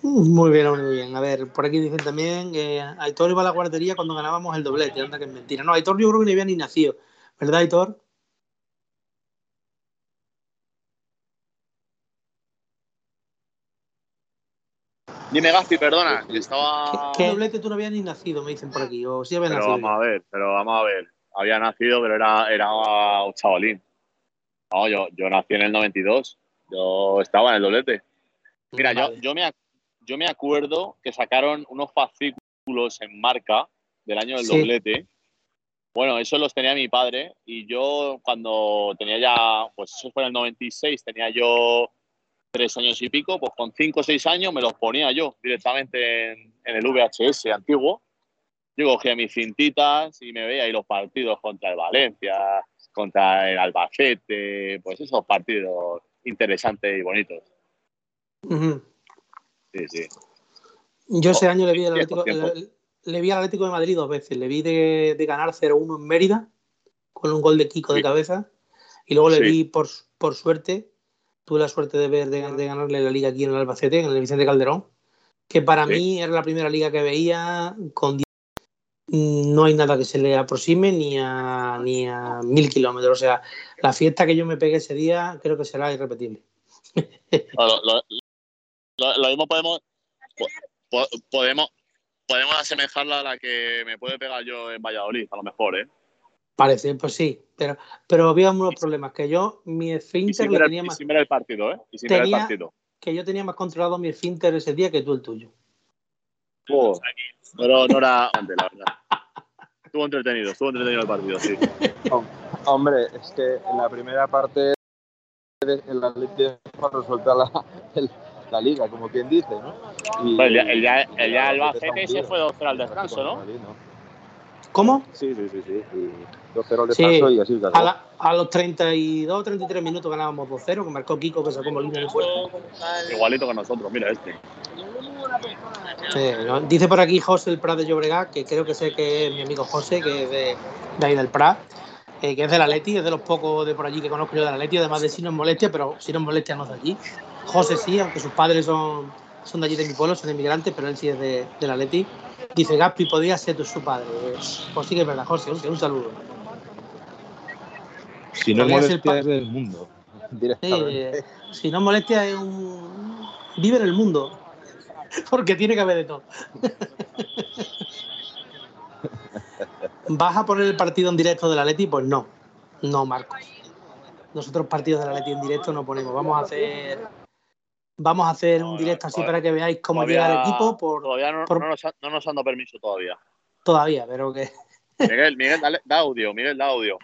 Muy bien, muy bien. A ver, por aquí dicen también que Aitor iba a la guardería cuando ganábamos el doblete. Anda que es mentira. No, Aitor yo creo que ni había ni nacido. ¿Verdad, Aitor? Dime, Gaspi, perdona, estaba... ¿Qué, doblete tú no habías ni nacido, me dicen por aquí? ¿O sí había pero nacido? Vamos a ver, pero vamos a ver. Había nacido, pero era, era un chavalín. No, yo, yo nací en el 92. Yo estaba en el doblete. Mira, yo, yo, me, yo me acuerdo que sacaron unos fascículos en marca del año del doblete. Bueno, eso los tenía mi padre y yo cuando tenía ya, pues eso fue en el 96, tenía yo tres años y pico, pues con cinco o seis años me los ponía yo directamente en, el VHS antiguo. Yo cogía mis cintitas y me veía ahí los partidos contra el Valencia, contra el Albacete, pues esos partidos interesantes y bonitos. Sí, sí. Yo ese oh, año le vi, al Atlético, le, vi al Atlético de Madrid dos veces. Le vi de, ganar 0-1 en Mérida con un gol de Kiko de cabeza. Y luego le vi, por, por suerte, tuve la suerte de ver de, ganarle la liga aquí en el Albacete, en el Vicente Calderón, que para mí era la primera liga que veía con no hay nada que se le aproxime ni a, ni a mil kilómetros. O sea, la fiesta que yo me pegué ese día creo que será irrepetible. Lo, mismo podemos, podemos, podemos asemejarla a la que me puede pegar yo en Valladolid, a lo mejor, ¿eh? Parece, pues sí, pero, pero había unos problemas, que yo mi esfínter lo tenía más... Y sin el partido, ¿eh? Y sin el partido. Que yo tenía más controlado mi esfínter ese día que tú el tuyo. pero no era antes, la verdad. Estuvo entretenido, estuvo entretenido el partido, sí. [LAUGHS] Hombre, es que en la primera parte el Atlético resuelta la, la liga, como quien dice, ¿no? Y, el, el, ya, el ya Albacete se fue 2-0 al descanso, ¿no? ¿Cómo? Sí, sí, sí, sí. 2-0 al descanso y así. A, la, a, los 32 33 minutos ganábamos 2-0, que marcó Kiko, que sacó Molina de fuera. Igualito que nosotros, mira este. Dice por aquí José el Prat de Llobregat, que creo que sé que es mi amigo José, que es de, de ahí del Prat, eh, que es de la Leti, es de los pocos de por allí que conozco yo de la Leti, además de si nos molestia, pero si nos molestia no es de allí. José sí, aunque sus padres son, son de allí de mi pueblo, son inmigrantes, pero él sí es de, de la Leti. Dice, Gaspi, podría ser tu, su padre. Pues sí que es verdad, José, un, saludo. Si no molestia es del mundo. [LAUGHS] Sí, si no molestia es un... Vive en el mundo. [LAUGHS] Porque tiene que haber de todo. [LAUGHS] ¿Vas a poner el partido en directo del Atleti? Pues no. No, Marcos. Nosotros partidos del Atleti en directo no ponemos. Vamos a hacer vamos a hacer un directo así para que veáis cómo llega el equipo. Por, todavía no, por- no nos, ha- no nos han dado permiso todavía. Todavía, pero que. Miguel, Miguel, dale, da audio, Miguel, da audio.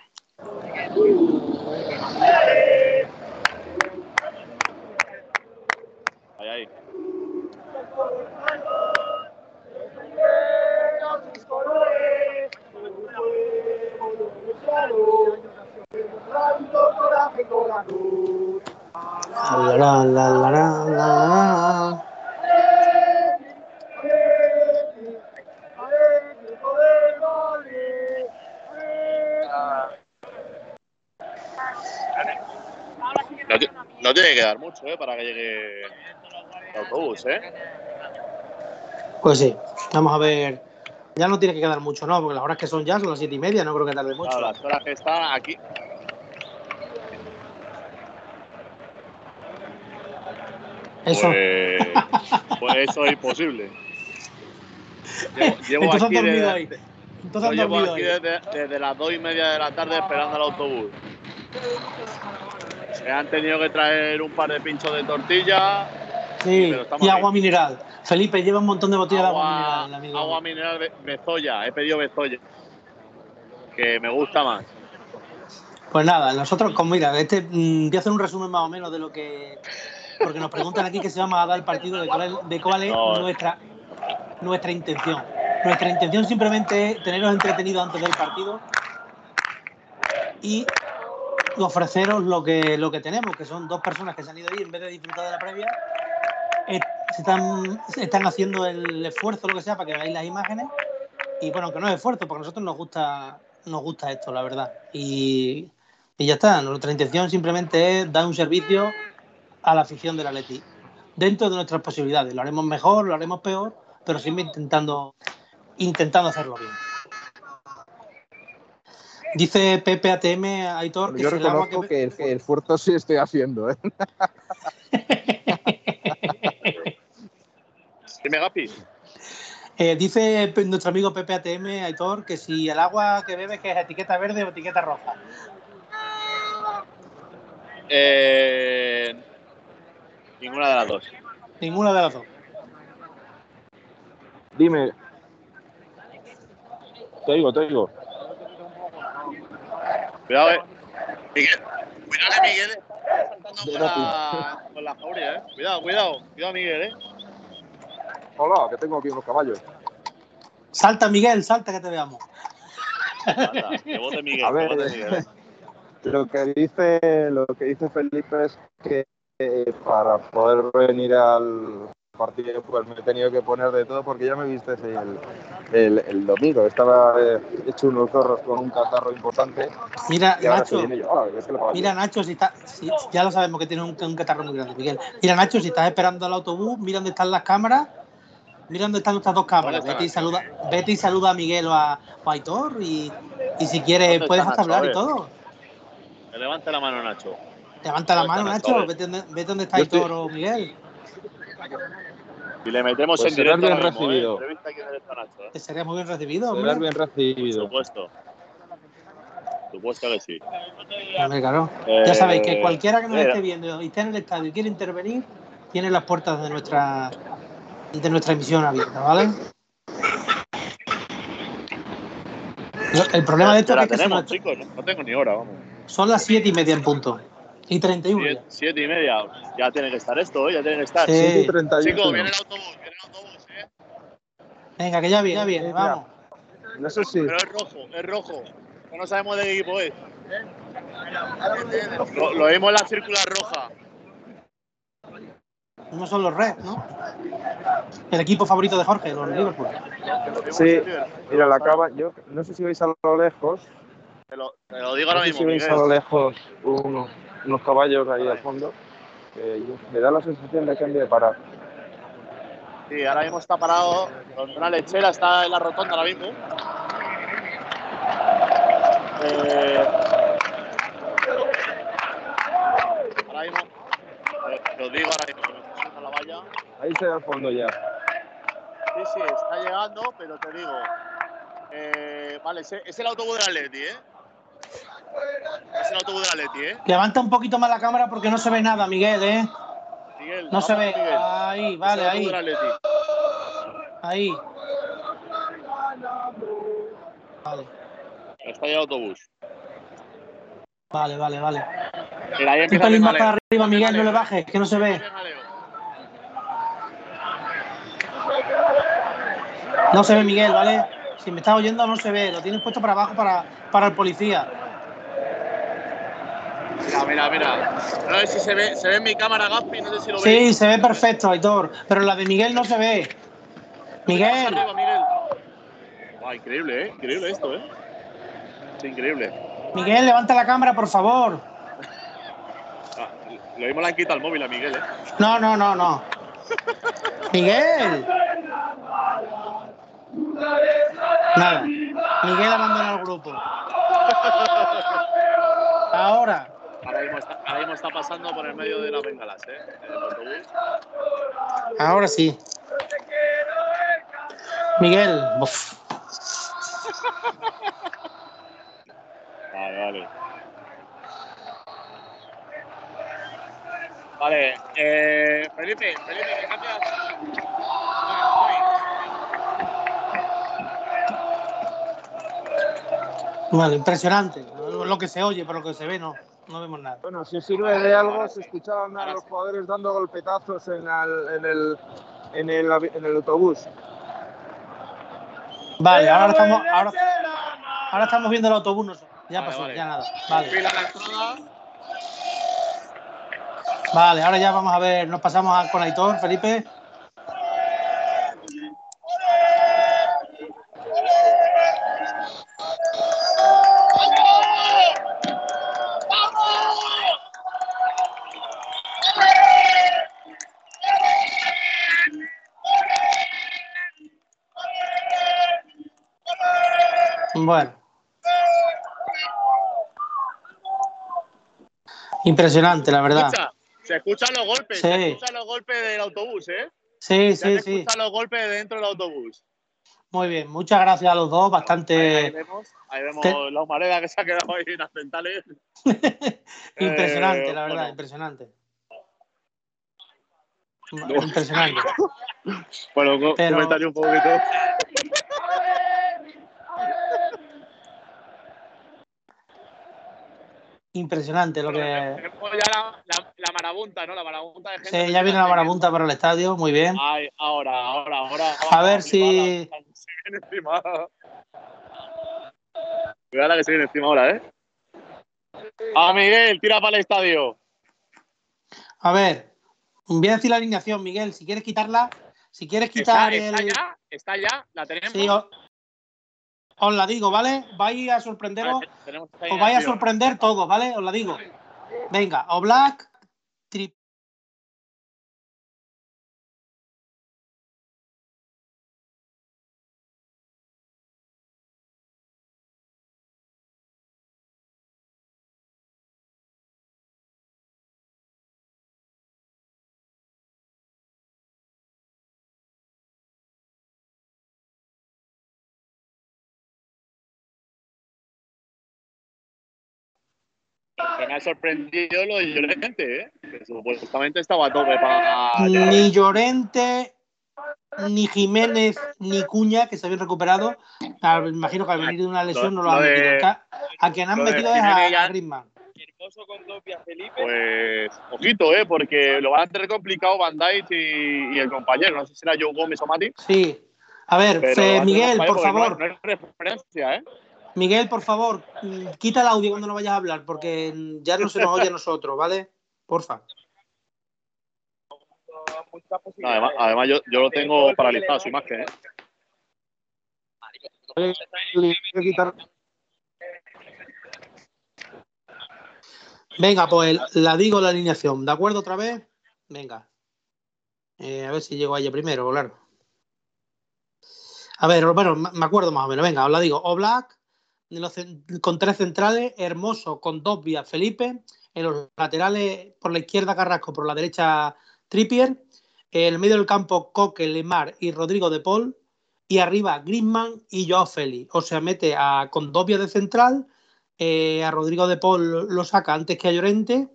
Ahí, ahí. La, la, la, la, la, la. No, no tiene que dar mucho, ¿eh? Para que llegue el autobús, ¿eh? Pues sí, vamos a ver. Ya no tiene que quedar mucho, ¿no? Porque las horas que son ya son las siete y media, no creo que tarde mucho. Claro, las horas que está aquí. Eso. Pues, pues eso es imposible. Llevo, [LAUGHS] llevo Entonces han aquí, dormido desde, ahí. Entonces llevo dormido aquí desde, desde las dos y media de la tarde esperando al autobús. Se han tenido que traer un par de pinchos de tortilla, Sí, y aquí. agua mineral. Felipe lleva un montón de botellas de agua mineral, amigo. agua mineral Be- Bezoya. He pedido Bezoya, que me gusta más. Pues nada, nosotros, como mira, este, mm, voy a hacer un resumen más o menos de lo que. Porque nos preguntan aquí que se vamos a dar el partido de cuál es, de cuál es No. nuestra, nuestra intención. Nuestra intención simplemente es teneros entretenidos antes del partido y ofreceros lo que, lo que tenemos, que son dos personas que se han ido ahí en vez de disfrutar de la previa. Se están, se están haciendo el esfuerzo, lo que sea, para que veáis las imágenes. Y bueno, que no es esfuerzo, porque a nosotros nos gusta, nos gusta esto, la verdad. Y, y ya está. Nuestra intención simplemente es dar un servicio a la afición del Atleti. Dentro de nuestras posibilidades. Lo haremos mejor, lo haremos peor, pero siempre intentando, intentando hacerlo bien. Dice Pepe ATM Aitor que Yo reconozco que... que el, que el esfuerzo sí estoy haciendo, ¿eh? [LAUGHS] Dime, Gapi. Eh, dice nuestro amigo Pepe ATM Aitor que si el agua que bebe que es etiqueta verde o etiqueta roja. Eh, ninguna de las dos. Ninguna de las dos. Dime. Te oigo, te oigo. Cuidado, eh. Miguel. Cuidado, eh, Miguel. Está saltando con la, con la jauría, eh. Cuidado, cuidado. Cuidado, Miguel, eh. Hola, que tengo aquí unos caballos. Salta Miguel, salta que te veamos. Anda, que vote Miguel. A ver, que vote eh. Miguel. Lo que dice, lo que dice Felipe es que eh, para poder venir al partido pues me he tenido que poner de todo porque ya me viste el, el, el domingo. Estaba eh, hecho unos zorros con un catarro importante Mira, Nacho, yo. Ah, es que mira Nacho, si está, si- ya lo sabemos que tiene un, un catarro muy grande, Miguel. Mira Nacho, si estás esperando al autobús, mira dónde están las cámaras, mira dónde están nuestras dos cámaras. ¿Dónde Vete y saluda, vete y saluda a Miguel o a, o a Aitor y, y si quieres ¿Dónde puedes hasta Nacho? Hablar y todo. Que levante la mano, Nacho. Levanta la ¿Dónde mano, Nacho, Nacho? vete, vete donde está estoy- Aitor o Miguel. Y le metemos Pues en directo bien mismo, recibido. eh. Nacho, eh. Sería muy bien recibido, hombre. Serás bien Por recibido. supuesto. Por supuesto que sí. Hombre, claro. Eh, Ya sabéis que cualquiera que nos esté viendo y esté en el estadio y quiere intervenir, tiene las puertas de nuestra de nuestra emisión abierta, ¿vale? El problema de esto ya es la que son, tenemos, chicos. No, tengo ni hora, vamos. son las siete y media en punto. Y 31 ya. Siete, siete y media. Ya tiene que estar esto, ¿eh? Ya tiene que estar. Sí. 7 y 31. Chicos, viene el autobús, viene el autobús, ¿eh? Venga, que ya viene, ya viene, vamos. No sé si. Pero es rojo, es rojo. No sabemos de qué equipo es. Lo, lo vimos en la circular roja. No son los Reds, ¿no? El equipo favorito de Jorge, los Liverpool. Sí. Mira, la cava. Yo no sé si veis a lo lejos. Te lo, te lo digo No ahora sé mismo, si veis a lo lejos unos, unos caballos ahí al fondo. me da la sensación de que han de parar. Sí, ahora mismo está parado con una lechera, está en la rotonda ahora mismo. Eh, ahora mismo, lo digo ahora mismo, a la valla. Ahí se ve al fondo ya. Sí, sí, está llegando, pero te digo. Eh, vale, es, es el autobús del Atleti, ¿eh? Es el autobús del Atleti, ¿eh? Levanta un poquito más la cámara porque no se ve nada, Miguel, ¿eh? Miguel, No se ve. Miguel. Ahí, Es vale, el ahí, ahí. Vale, Está ya el autobús. vale, vale, vale. Un pelín el más para arriba, Miguel, no le bajes, que no se ve. No se ve, Miguel, ¿vale? Si me estás oyendo, no se ve. Lo tienes puesto para abajo para, para el policía. Mira, mira, mira. No sé si se ve, se ve en mi cámara, Gaspi, no sé si lo Sí, veis. se ve perfecto, Aitor. Pero la de Miguel no se ve. Miguel, Arriba, Miguel. Increíble, ¿eh? Increíble esto, ¿eh? Sí, increíble. Miguel, levanta la cámara, por favor. Lo mismo le han quitado el móvil a Miguel, ¿eh? No, no, no, no. Miguel. Nada. Miguel abandona el grupo. Ahora. Ahora mismo, está, ahora mismo está pasando por el medio de las bengalas, ¿eh? En el autobús. Ahora sí. Miguel. uf. Vale, vale. Vale, eh, Felipe, Felipe, ¿me cambias? Vale, impresionante. Lo que se oye, pero lo que se ve no. No vemos nada. Bueno, si sirve de algo, se escuchaban a los jugadores dando golpetazos en, al- en el, en, el, en el autobús. Vale, ahora estamos, ahora, ahora estamos viendo el autobús. nosotros. Ya Vale, pasó, vale. ya nada. Vale. Vale, ahora ya vamos a ver, nos pasamos a, con Aitor, Felipe. Bueno. Impresionante, la verdad. Se escuchan los golpes, Sí. se escuchan los golpes del autobús, ¿eh? Sí, Ya se sí, sí. escuchan los golpes de dentro del autobús. Muy bien, muchas gracias a los dos, Ahí, ahí bastante vemos, ahí vemos te- la humareda que se ha quedado ahí en las centrales. [LAUGHS] impresionante, Eh, la verdad, bueno. impresionante. No. [LAUGHS] Impresionante. Bueno, Pero- comentario un poquito. Impresionante lo que. Ya la, la, la marabunta, ¿no? La marabunta de gente. Sí, ya viene la marabunta para el estadio, muy bien. Ay, ahora, ahora, ahora. A ver si- Se viene encima. Cuidado la que se viene encima ahora, ¿eh? A Miguel, tira para el estadio. A ver, voy a decir la alineación, Miguel. Si quieres quitarla, si quieres Está, quitar está el. ya, está ya, la tenemos. Sí, os la digo, ¿vale? Vais a sorprenderos. Vale, Os vais a sorprender todos, ¿vale? Os la digo. Venga, Oblak, Tri- Que me ha sorprendido lo de Llorente, ¿eh? Que supuestamente estaba a tope para. ni Llorente, ni Jiménez, ni Cuña, que se habían recuperado. Me imagino que al venir de una lesión no lo han metido. A quien han metido es a, Griezmann. Pues, ojito, ¿eh? Porque lo van a tener complicado Van Dijk y, y el compañero. No sé si será Joe Gómez o Mati. Sí. A ver, Fe- Miguel, por no- favor. No, es referencia, ¿eh? Miguel, por favor, quita el audio cuando no vayas a hablar, porque ya no se nos oye a nosotros, ¿vale? Porfa. No, además, además yo, yo lo tengo paralizado su imagen, ¿eh? Venga, pues la digo la alineación, ¿de acuerdo otra vez? Venga. Eh, a ver si llego a ella primero, claro. A ver, bueno, me acuerdo más o menos. Venga, os la digo. Oblak, con tres centrales, Hermoso con dos vías, Felipe. En los laterales, por la izquierda Carrasco, por la derecha Trippier. En el medio del campo, Coque, Lemar y Rodrigo de Paul. Y arriba, Griezmann y Joao Félix. O sea, mete a Condovia de central, eh, a Rodrigo de Paul lo saca antes que a Llorente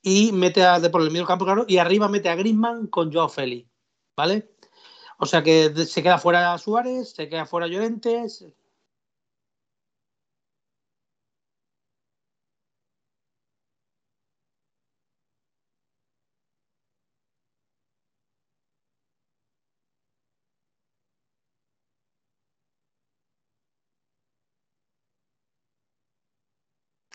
y mete a De Paul en el medio del campo, claro, y arriba mete a Griezmann con Joao Félix. ¿Vale? O sea que se queda fuera Suárez, se queda fuera Llorente.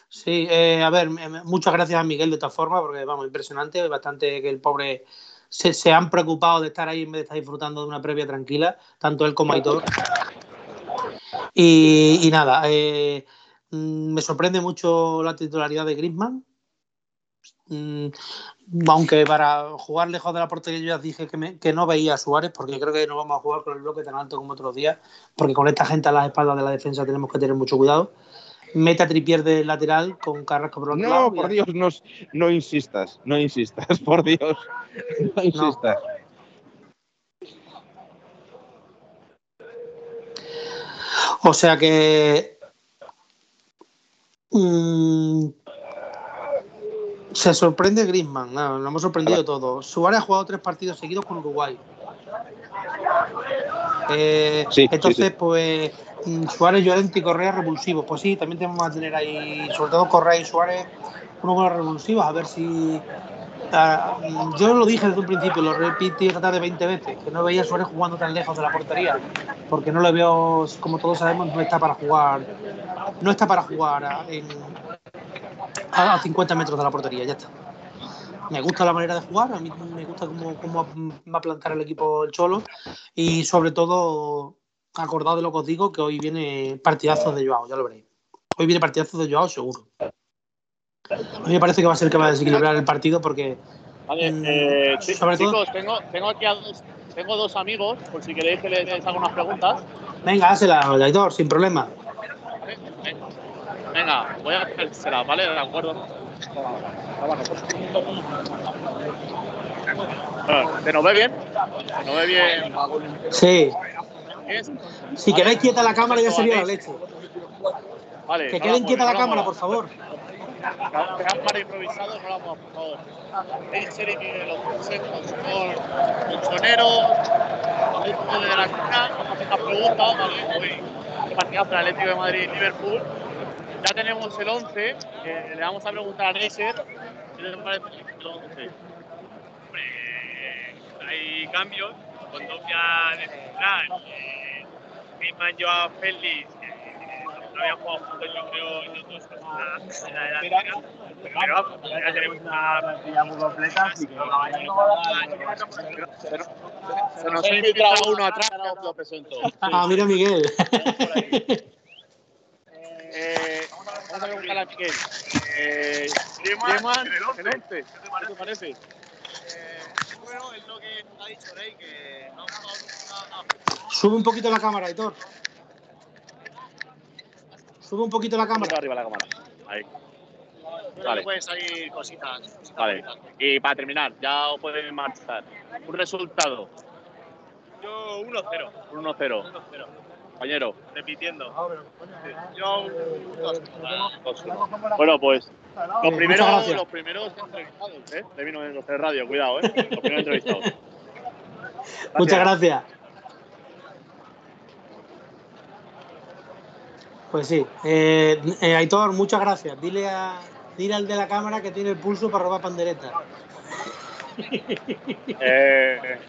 Sí, eh, a ver, muchas gracias a Miguel de esta forma, porque vamos, impresionante, bastante que el pobre se, han preocupado de estar ahí en vez de estar disfrutando de una previa tranquila, tanto él como Aitor. Y, nada, eh, mm, me sorprende mucho la titularidad de Griezmann. Mm, aunque para jugar lejos de la portería yo ya dije que, que, no veía a Suárez, porque creo que no vamos a jugar con el bloque tan alto como otros días, porque con esta gente a las espaldas de la defensa tenemos que tener mucho cuidado meta tripier de lateral con Carrasco por otro No, por Dios, no, no, insistas, no insistas, [LAUGHS] por Dios, no insistas. O sea que mm, se sorprende Griezmann, no, lo hemos sorprendido todo. Suárez ha jugado tres partidos seguidos con Uruguay. Eh, entonces, pues Suárez, Llorente y Correa revulsivos. Pues sí, también tenemos que tener ahí, sobre todo Correa y Suárez, unos buenos revulsivos, a ver si. Yo lo dije desde un principio, lo repito esta tarde 20 veces, que no veía a Suárez jugando tan lejos de la portería, porque no lo veo, como todos sabemos, no está para jugar, no está para jugar a, a 50 metros de la portería, ya está. Me gusta la manera de jugar, a mí me gusta cómo, cómo va a plantar el equipo el Cholo y sobre todo acordado de lo que os digo, que hoy viene partidazo de Joao, ya lo veréis. Hoy viene partidazo de Joao, seguro. A mí me parece que va a ser que va a desequilibrar el partido porque. Vale, mm, eh, chicos, tengo, tengo aquí a dos, tengo dos amigos, por si queréis que les haga unas preguntas. Venga, házela, Aitor, sin problema. Venga, voy a hacérsela, ¿vale? De acuerdo. ¿Se nos ve bien? ¿Se nos ve bien? Sí. Si queréis quieta la cámara ya sería la leche. Vale, que quede quieta la cámara, por favor. Cámara improvisado, no la por favor. Serie que los consejos son colchoneros, de la esquina, vamos a hacer una pregunta, ¿vale? Hoy, partidazo el Atlético de Madrid Liverpool. Ya tenemos el 11, que le vamos a preguntar a Neisser, ¿qué le parece el 11? Hombre, hay cambios, con Doppia de central, eh, Joao Félix, no había jugado juntos yo creo en otros en la delantera, pero vamos, ya tenemos una plantilla muy completa, así que se nos ha infiltrado uno atrás, lo presento. Ah, mira Miguel. Eh, vamos a preguntar a Miguel. Eh, 11, ¿qué te parece? Bueno, es lo que ha dicho Rey, que no Sube un poquito la cámara, Hitor. Sube un poquito la cámara. Arriba la cámara. Ahí. Vale. pueden salir cositas. Vale. Y para terminar, ya os pueden marchar. Un resultado. Yo 1-0. 1-0. Compañero. Repitiendo. Bueno, pues los primeros, los primeros entrevistados, ¿eh? De vino en los radio, cuidado, ¿eh? Los primeros entrevistados. [LAUGHS] Muchas gracias. Pues sí. Eh, eh, Aitor, muchas gracias. Dile, a, dile al de la cámara que tiene el pulso para robar pandereta. [LAUGHS] Eh,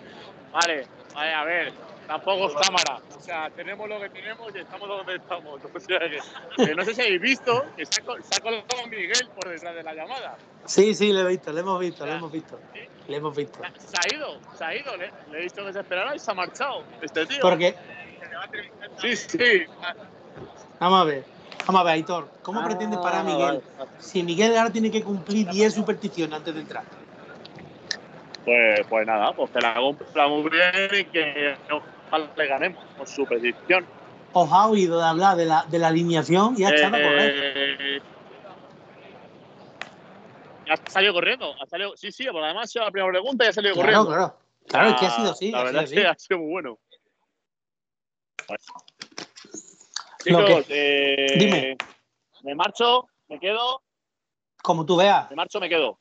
vale, vale, a ver tampoco es cámara. O sea, tenemos lo que tenemos y estamos donde estamos. [LAUGHS] O sea, que, no sé si habéis visto que se ha colocado Miguel por detrás de la llamada. Sí, sí, le he visto, le hemos visto, le hemos visto. Le hemos visto. Se ha ido, se ha ido. Le, le he visto que se esperara y se ha marchado este tío. ¿Por qué? Sí, sí. Vamos a ver. Vamos a ver, Aitor, ¿cómo pretende parar a ah, Miguel si Miguel ahora tiene que cumplir 10 supersticiones antes de entrar? Pues, pues nada, pues que la cumpla muy bien y que le ganemos por su predicción. Os ha oído de hablar de la, de la alineación y ha echado a correr. Eh, ha salido corriendo. Ha salido, sí, sí, porque además ha sido la primera pregunta y ha salido corriendo. Claro. Claro, es que ha sido así. La verdad es que ha sido muy bueno. Chicos, que- eh, Dime. me marcho, me quedo, Como tú veas, me marcho, me quedo.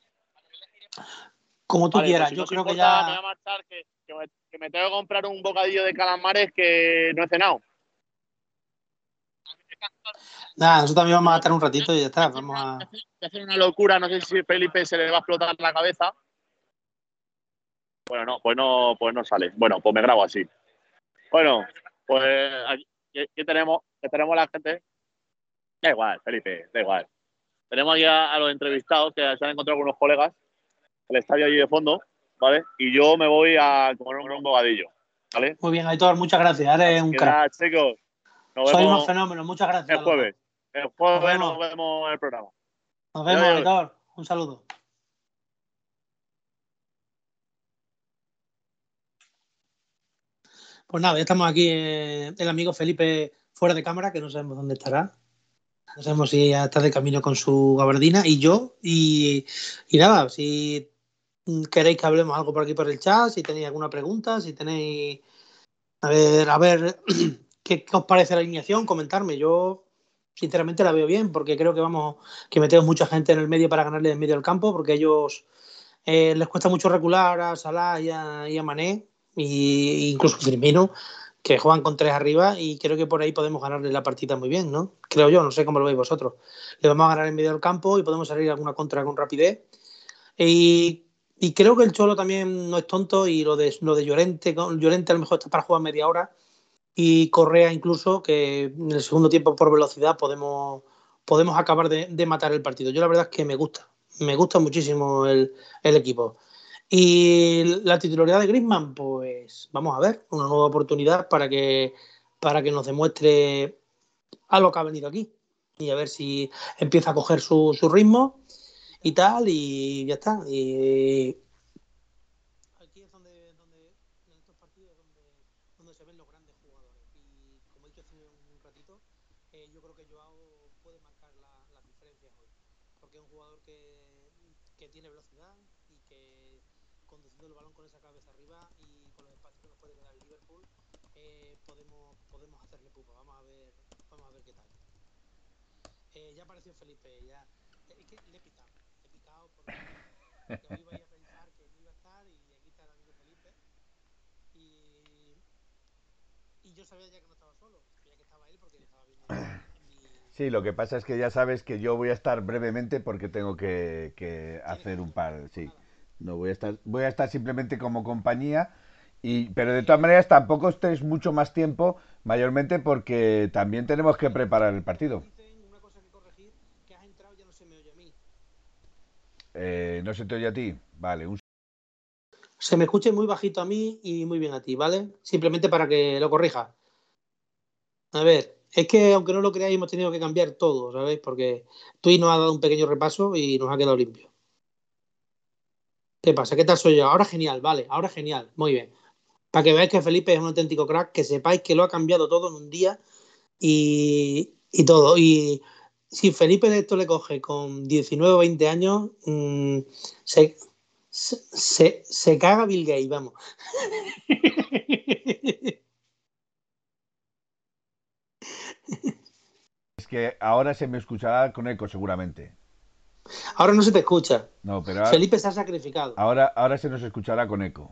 como tú Vale, quieras. pues si Yo creo que importa, Me voy ya. a marchar, que, que me, que me tengo que comprar un bocadillo de calamares que no he cenado. Nada, nosotros también vamos a estar un ratito y ya está. Vamos a. Voy a hacer una locura, no sé si Felipe se le va a explotar la cabeza. Bueno, no, pues no, pues no sale. Bueno, pues me grabo así. Bueno, pues aquí, aquí tenemos, que tenemos la gente. Da igual, Felipe, da igual. Tenemos aquí a, a los entrevistados que se han encontrado con unos colegas, el estadio allí de fondo, ¿vale? Y yo me voy a comer un, un bocadillo, ¿vale? Muy bien, Aitor, muchas gracias. Eres un crack. chicos, nos Soy unos vemos fenómenos. Muchas gracias. el jueves. El jueves Nos vemos. nos vemos en el programa. Nos vemos, Adiós. Aitor. Un saludo. Pues nada, ya estamos aquí. eh, el amigo Felipe fuera de cámara, que no sabemos dónde estará. No sabemos si ya está de camino con su gabardina y yo. Y, y nada, si queréis que hablemos algo por aquí por el chat, si tenéis alguna pregunta, si tenéis. A ver, a ver, [CLEARS THROAT] ¿qué, os parece la alineación? Comentarme. Yo, sinceramente, la veo bien, porque creo que vamos que metemos mucha gente en el medio para ganarle en medio del campo, porque ellos eh, les cuesta mucho recular a Salah y a, y Mané, y incluso Firmino, que juegan con tres arriba, y creo que por ahí podemos ganarle la partida muy bien, ¿no? Creo yo, no sé cómo lo veis vosotros. Le vamos a ganar en medio del campo y podemos salir alguna contra con rapidez. Y, y creo que el Cholo también no es tonto, y lo de, lo de Llorente, Llorente a lo mejor está para jugar media hora, y Correa incluso, que en el segundo tiempo por velocidad podemos, podemos acabar de, de matar el partido. Yo la verdad es que me gusta, me gusta muchísimo el, el equipo. Y la titularidad de Griezmann, pues vamos a ver, una nueva oportunidad para que, para que nos demuestre a lo que ha venido aquí. Y a ver si empieza a coger su ritmo y tal, y ya está. Y aquí es donde, donde en estos partidos donde, donde se ven los grandes jugadores. Y como he dicho hace un ratito, eh, yo creo que Joao puede marcar la, las diferencias hoy. Porque es un jugador que, que tiene velocidad y que conduciendo el balón con esa cabeza arriba y con los espacios que nos puede quedar el Liverpool, eh, podemos, podemos hacerle pupa. Vamos a ver, vamos a ver qué tal. Eh, ya apareció Felipe, ya. Es que le he picado, le he picado porque que hoy iba a pensar que no iba a estar y aquí está el amigo Felipe. Y, y yo sabía ya que no estaba solo, sabía que estaba él porque estaba viendo. mi- Sí, lo que pasa es que ya sabes que yo voy a estar brevemente porque tengo que, que hacer un par, sí. No voy a estar, voy a estar simplemente como compañía, y, pero de todas maneras tampoco estés mucho más tiempo, mayormente porque también tenemos que preparar el partido. Dicen una cosa que corregir, que has entrado y ya no se me oye a mí. Eh, ¿No se te oye a ti? Vale, un Se me escuche muy bajito a mí y muy bien a ti, ¿vale? Simplemente para que lo corrija. A ver, es que aunque no lo creáis, hemos tenido que cambiar todo, ¿sabéis? Porque Twitch nos ha dado un pequeño repaso y nos ha quedado limpio. ¿Qué pasa? ¿Qué tal soy yo? Ahora genial, vale, ahora genial, muy bien. Para que veáis que Felipe es un auténtico crack, que sepáis que lo ha cambiado todo en un día y, y todo. Y si Felipe esto le coge con 19 o 20 años, mmm, se, se, se, se caga Bill Gates, vamos. [LAUGHS] Es que ahora se me escuchará con eco seguramente. Ahora no se te escucha. No, pero ahora, Felipe se ha sacrificado. ahora, ahora se nos escuchará con eco.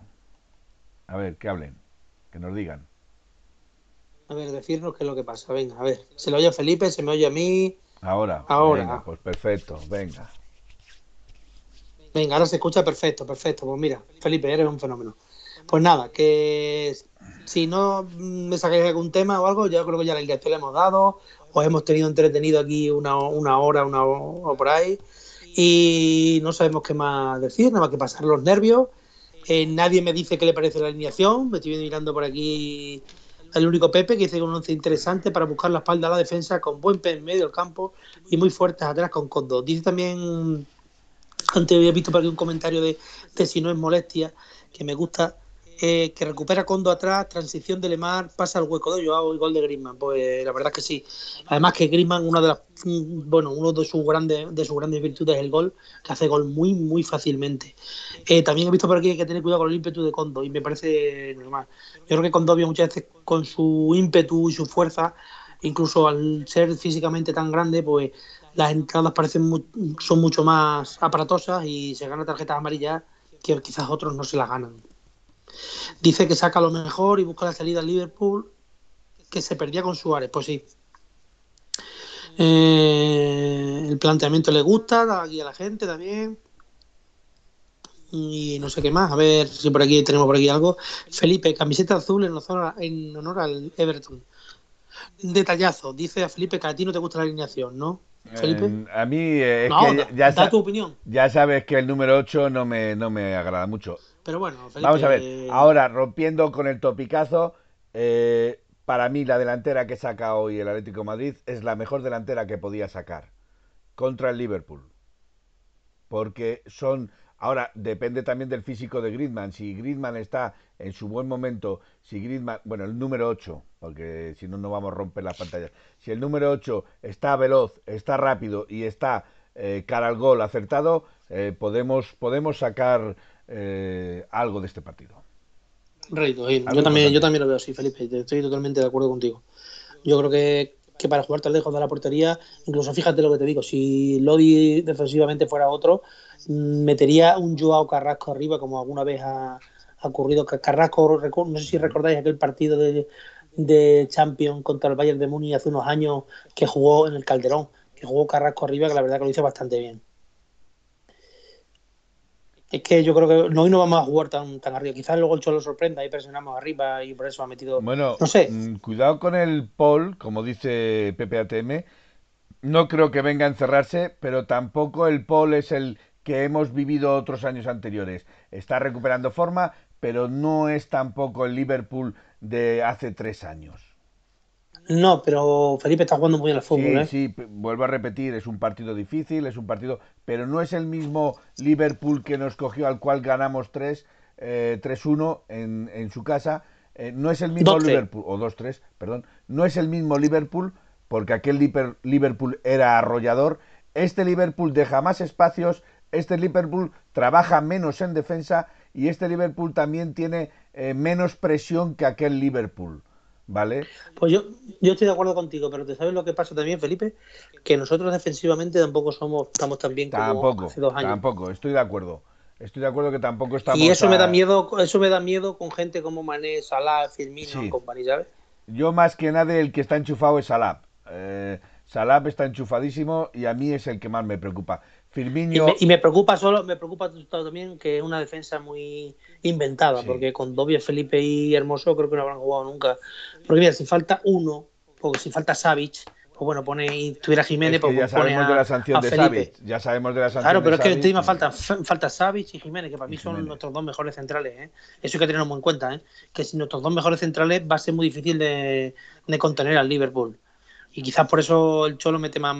A ver, que hablen, que nos digan. A ver, decirnos qué es lo que pasa. Venga, a ver. Se lo oye a Felipe, se me oye a mí. Ahora. Ahora. Venga, pues perfecto, venga. Venga, ahora se escucha perfecto, perfecto. Pues mira, Felipe, eres un fenómeno. Pues nada, que si no me sacáis algún tema o algo, yo creo que ya la indicación le hemos dado. Os hemos tenido entretenido aquí una, una hora, una o por ahí. Y no sabemos qué más decir, nada más que pasar los nervios. Eh, nadie me dice qué le parece la alineación. Me estoy mirando por aquí el único Pepe que que un once interesante para buscar la espalda a la defensa con buen P en medio del campo y muy fuertes atrás con Condo. Dice también, antes había visto por aquí un comentario de si no es molestia, que me gusta eh, que recupera Condo atrás, transición de Lemar, pasa al hueco de Joao y gol de Griezmann. Pues la verdad es que sí. Además que Griezmann, una de las, mm, bueno, uno de sus grandes, de sus grandes virtudes es el gol, que hace gol muy, muy fácilmente. Eh, también he visto por aquí que hay que tener cuidado con el ímpetu de Condo y me parece normal. Yo creo que Condovia muchas veces con su ímpetu y su fuerza, incluso al ser físicamente tan grande, pues las entradas parecen son mucho más aparatosas y se gana tarjetas amarillas que quizás otros no se las ganan. Dice que saca lo mejor y busca la salida al Liverpool, que se perdía con Suárez. Pues sí. Eh, el planteamiento le gusta, aquí a la gente también. Y no sé qué más. A ver si por aquí tenemos por aquí algo. Felipe, camiseta azul en honor, en honor al Everton. Detallazo. Dice a Felipe que a ti no te gusta la alineación, ¿no? Felipe. Eh, a mí eh, es que ya, da tu opinión. Ya sabes que el número 8 no me, no me agrada mucho. Pero bueno, Vamos a ver, ahora rompiendo con el topicazo, eh, para mí la delantera que saca hoy el Atlético Madrid es la mejor delantera que podía sacar contra el Liverpool. Porque son Ahora, depende también del físico de Griezmann. Si Griezmann está en su buen momento, si Griezmann, bueno, el número 8, porque si no, no vamos a romper las pantallas. Si el número 8 está veloz, está rápido y está eh, cara al gol acertado, eh, podemos, podemos sacar eh, algo de este partido. yo también, yo también lo veo así, Felipe, estoy totalmente de acuerdo contigo. Yo creo que, que para jugar tan lejos de la portería, incluso fíjate lo que te digo, si Lodi defensivamente fuera otro, metería un Joao Carrasco arriba, como alguna vez ha, ocurrido. Carrasco, no sé si recordáis aquel partido de, de Champions contra el Bayern de Múnich hace unos años que jugó en el Calderón, que jugó Carrasco arriba, que la verdad que lo hizo bastante bien es que yo creo que hoy no vamos a jugar tan, tan arriba. Quizás luego el Cholo sorprenda y presionamos arriba y por eso ha metido. Bueno, no sé. Mm, cuidado con el Paul, como dice PPATM. No creo que venga a encerrarse, pero tampoco el Paul es el que hemos vivido otros años anteriores. Está recuperando forma, pero no es tampoco el Liverpool de hace tres años. No, pero Felipe está jugando muy bien al fútbol. Sí, ¿eh? sí, vuelvo a repetir, es un partido difícil, es un partido, pero no es el mismo Liverpool que nos cogió al cual ganamos 3, 3-1 eh, en, en, su casa. Eh, no es el mismo Liverpool, o 2-3, perdón, no es el mismo Liverpool, porque aquel Liverpool era arrollador. Este Liverpool deja más espacios, este Liverpool trabaja menos en defensa y este Liverpool también tiene menos presión que aquel Liverpool. ¿Vale? Pues yo, yo estoy de acuerdo contigo, pero ¿te sabes lo que pasa también, Felipe? Que nosotros defensivamente tampoco somos estamos tan bien como tampoco, hace dos años. Tampoco, estoy de acuerdo. Estoy de acuerdo que tampoco estamos. Y eso me da miedo, eso me da miedo con gente como Mané, Salah, Firmino y compañía, ¿sabes? Yo más que nada el que está enchufado es Salah. Eh, Salah está enchufadísimo y a mí es el que más me preocupa. Y me, preocupa solo, me preocupa también que es una defensa muy inventada, porque con Dobia, Felipe y Hermoso creo que no habrán jugado nunca. Porque mira, si falta uno, porque si falta Savic, pues bueno, pone y tuviera Jiménez, pues ya sabemos de la sanción de Savic. Ya sabemos de la sanción Claro, pero es que encima falta, falta Savic y Jiménez, que para mí son nuestros dos mejores centrales. ¿eh? Eso hay que tenerlo muy en cuenta, ¿eh? que si nuestros dos mejores centrales va a ser muy difícil de, de contener al Liverpool y quizás por eso el Cholo mete más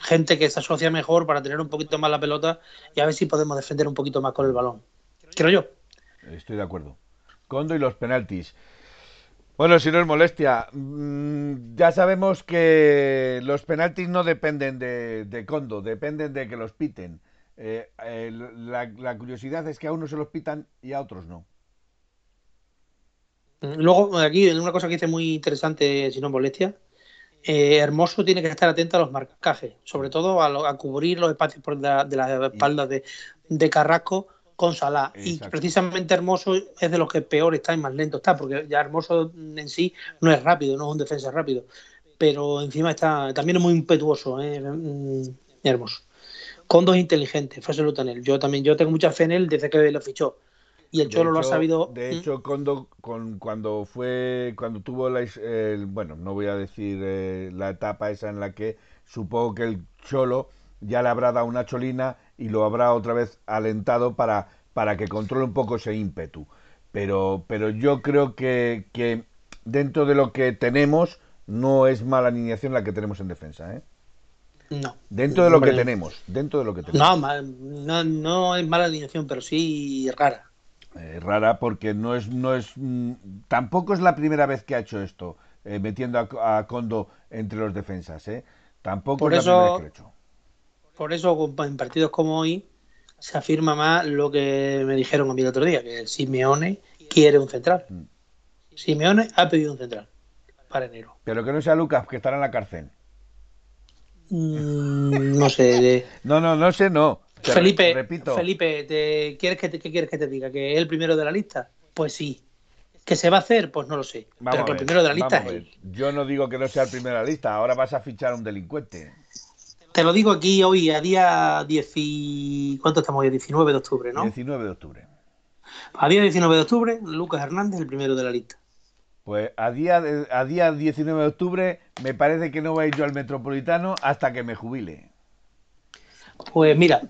gente que se asocia mejor para tener un poquito más la pelota y a ver si podemos defender un poquito más con el balón. Creo yo. Estoy de acuerdo. Condo y los penaltis. Bueno, si no es molestia, mm, ya sabemos que los penaltis no dependen de, Condo, dependen de que los piten. Eh, eh, la, la, curiosidad es que a unos se los pitan y a otros no. Luego, aquí, una cosa que dice muy interesante, si no es molestia, eh, Hermoso tiene que estar atento a los marcajes, sobre todo a, cubrir los espacios por de, la, espalda de, Carrasco con Salah. Y precisamente Hermoso es de los que peor está y más lento está, porque ya Hermoso en sí no es rápido, no es un defensa rápido. Pero encima está también es muy impetuoso, ¿eh? Mm, Hermoso. Con dos inteligentes, fue él. Yo también yo tengo mucha fe en él desde que lo fichó y el Cholo lo ha sabido. De hecho, cuando, con, cuando fue, cuando tuvo la, bueno, no voy a decir eh, la etapa esa en la que supongo que el Cholo ya le habrá dado una cholina y lo habrá otra vez alentado para, para que controle un poco ese ímpetu. Pero, pero yo creo que, que dentro de lo que tenemos no es mala alineación la que tenemos en defensa, ¿eh? No. Dentro de lo que tenemos, dentro de lo que tenemos. No, no, no es mala alineación, pero sí rara. Eh, rara porque no es, no es, mm, tampoco es la primera vez que ha hecho esto, eh, metiendo a, a Condo entre los defensas, ¿eh? Tampoco Por es la eso- primera vez que lo ha hecho. Por eso, en partidos como hoy, se afirma más lo que me dijeron a mí el otro día, que Simeone quiere un central. Mm. Simeone ha pedido un central para enero. Pero que no sea Lucas, que estará en la cárcel. Mm, no sé. [LAUGHS] No, no, no sé, no. Te Felipe, repito, Felipe, ¿te, ¿quieres que te, ¿qué quieres que te diga? ¿Que es el primero de la lista? Pues sí. ¿Que se va a hacer? Pues no lo sé. vamos Pero que el primero de la lista es él. Yo no digo que no sea el primero de la lista, ahora vas a fichar a un delincuente. Te lo digo aquí hoy, a día 10 y... ¿Cuánto estamos hoy? 19 de octubre, ¿no? 19 de octubre. A día 19 de octubre, Lucas Hernández, el primero de la lista. Pues a día, de- a día 19 de octubre me parece que no voy a ir yo al Metropolitano hasta que me jubile. Pues mira,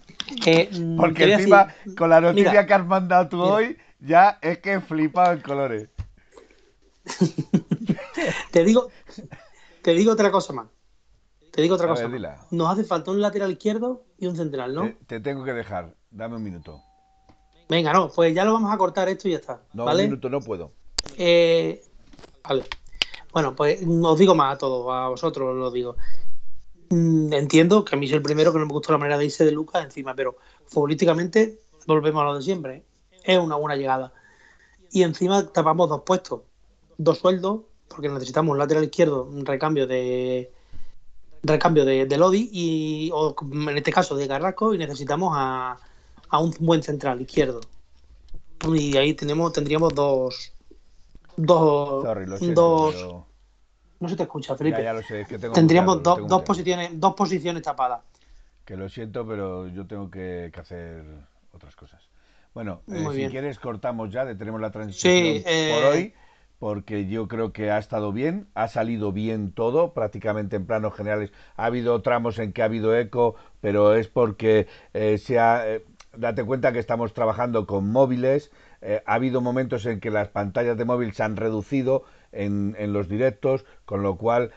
eh, mm, Porque encima, decir- con la noticia mira, que has mandado tú mira. hoy, ya es que he flipado en colores. [LAUGHS] te digo, te digo otra cosa más. Te digo otra A cosa ver, más. dila. Nos hace falta un lateral izquierdo y un central, ¿no? Te, te tengo que dejar, dame un minuto. Venga, no, pues ya lo vamos a cortar esto y ya está. No, ¿Vale? un minuto no puedo. Eh, vale. Bueno, pues os digo más a todos, a vosotros lo digo. Mm, Entiendo que a mí es el primero que no me gustó la manera de irse de Lucas encima, pero futbolísticamente volvemos a lo de siempre. Es una buena llegada. Y encima tapamos dos puestos, dos sueldos, porque necesitamos un lateral izquierdo, un recambio de recambio de, de Lodi y o en este caso de Carrasco y necesitamos a, a un buen central izquierdo. Y ahí tenemos, tendríamos dos dos, Sorry, siento, no se te escucha, Felipe. ya, ya lo sé, es que tengo Tendríamos dos, tengo dos muteado. posiciones, dos posiciones tapadas. Que lo siento, pero yo tengo que, que hacer otras cosas. Bueno, eh, si bien. quieres cortamos ya, detenemos la transición Sí, eh, por hoy, porque yo creo que ha estado bien, ha salido bien todo, prácticamente en planos generales. Ha habido tramos en que ha habido eco, pero es porque eh, se ha... date cuenta que estamos trabajando con móviles, ha habido momentos en que las pantallas de móvil se han reducido en, en los directos, con lo cual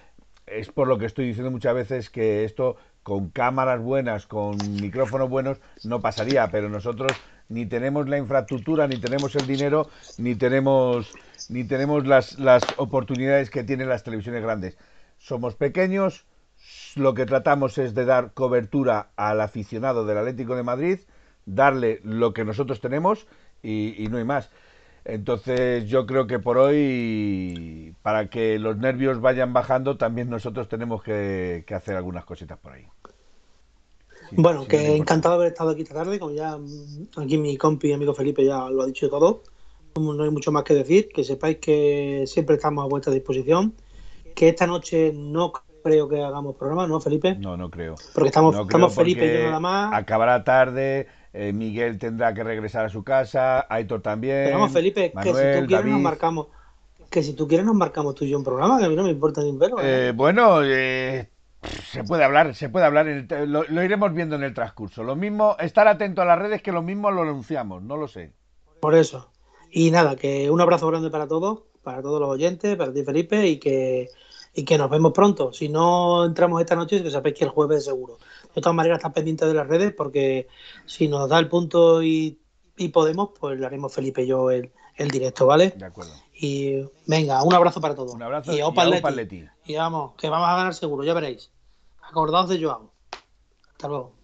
es por lo que estoy diciendo muchas veces que esto con cámaras buenas, con micrófonos buenos, no pasaría, pero nosotros ni tenemos la infraestructura, ni tenemos el dinero, ni tenemos, ni tenemos las, las oportunidades que tienen las televisiones grandes. Somos pequeños, lo que tratamos es de dar cobertura al aficionado del Atlético de Madrid, darle lo que nosotros tenemos y, y no hay más. Entonces yo creo que por hoy, para que los nervios vayan bajando, también nosotros tenemos que, que hacer algunas cositas por ahí. Sí, Bueno, sí, que encantado de haber estado aquí esta tarde, como ya aquí mi compi y amigo Felipe ya lo ha dicho todo. No hay mucho más que decir, que sepáis que siempre estamos a vuestra disposición, que esta noche no creo que hagamos programa, ¿no, Felipe? No, no creo. Porque estamos, No estamos creo Felipe y yo nada más. Acabará tarde, eh, Miguel tendrá que regresar a su casa, Aitor también. Pero vamos, Felipe, que si tú quieres nos marcamos, que si tú quieres nos marcamos tú y yo un programa, que a mí no me importa ni un pelo. ¿eh? Eh, bueno, eh, se puede hablar, se puede hablar, en el- lo, lo iremos viendo en el transcurso. Lo mismo, estar atento a las redes que lo mismo lo anunciamos, no lo sé. Por eso. Y nada, que un abrazo grande para todos, para todos los oyentes, para ti Felipe, y que, y que nos vemos pronto. Si no entramos esta noche, que sabéis que el jueves es seguro. De todas maneras, están pendientes de las redes porque si nos da el punto y, y podemos, pues le haremos Felipe y yo el, el directo, ¿vale? De acuerdo. Y venga, un abrazo para todos. Un abrazo y Opa. Y vamos, que vamos a ganar seguro, ya veréis. Acordaos de Joao. Hasta luego.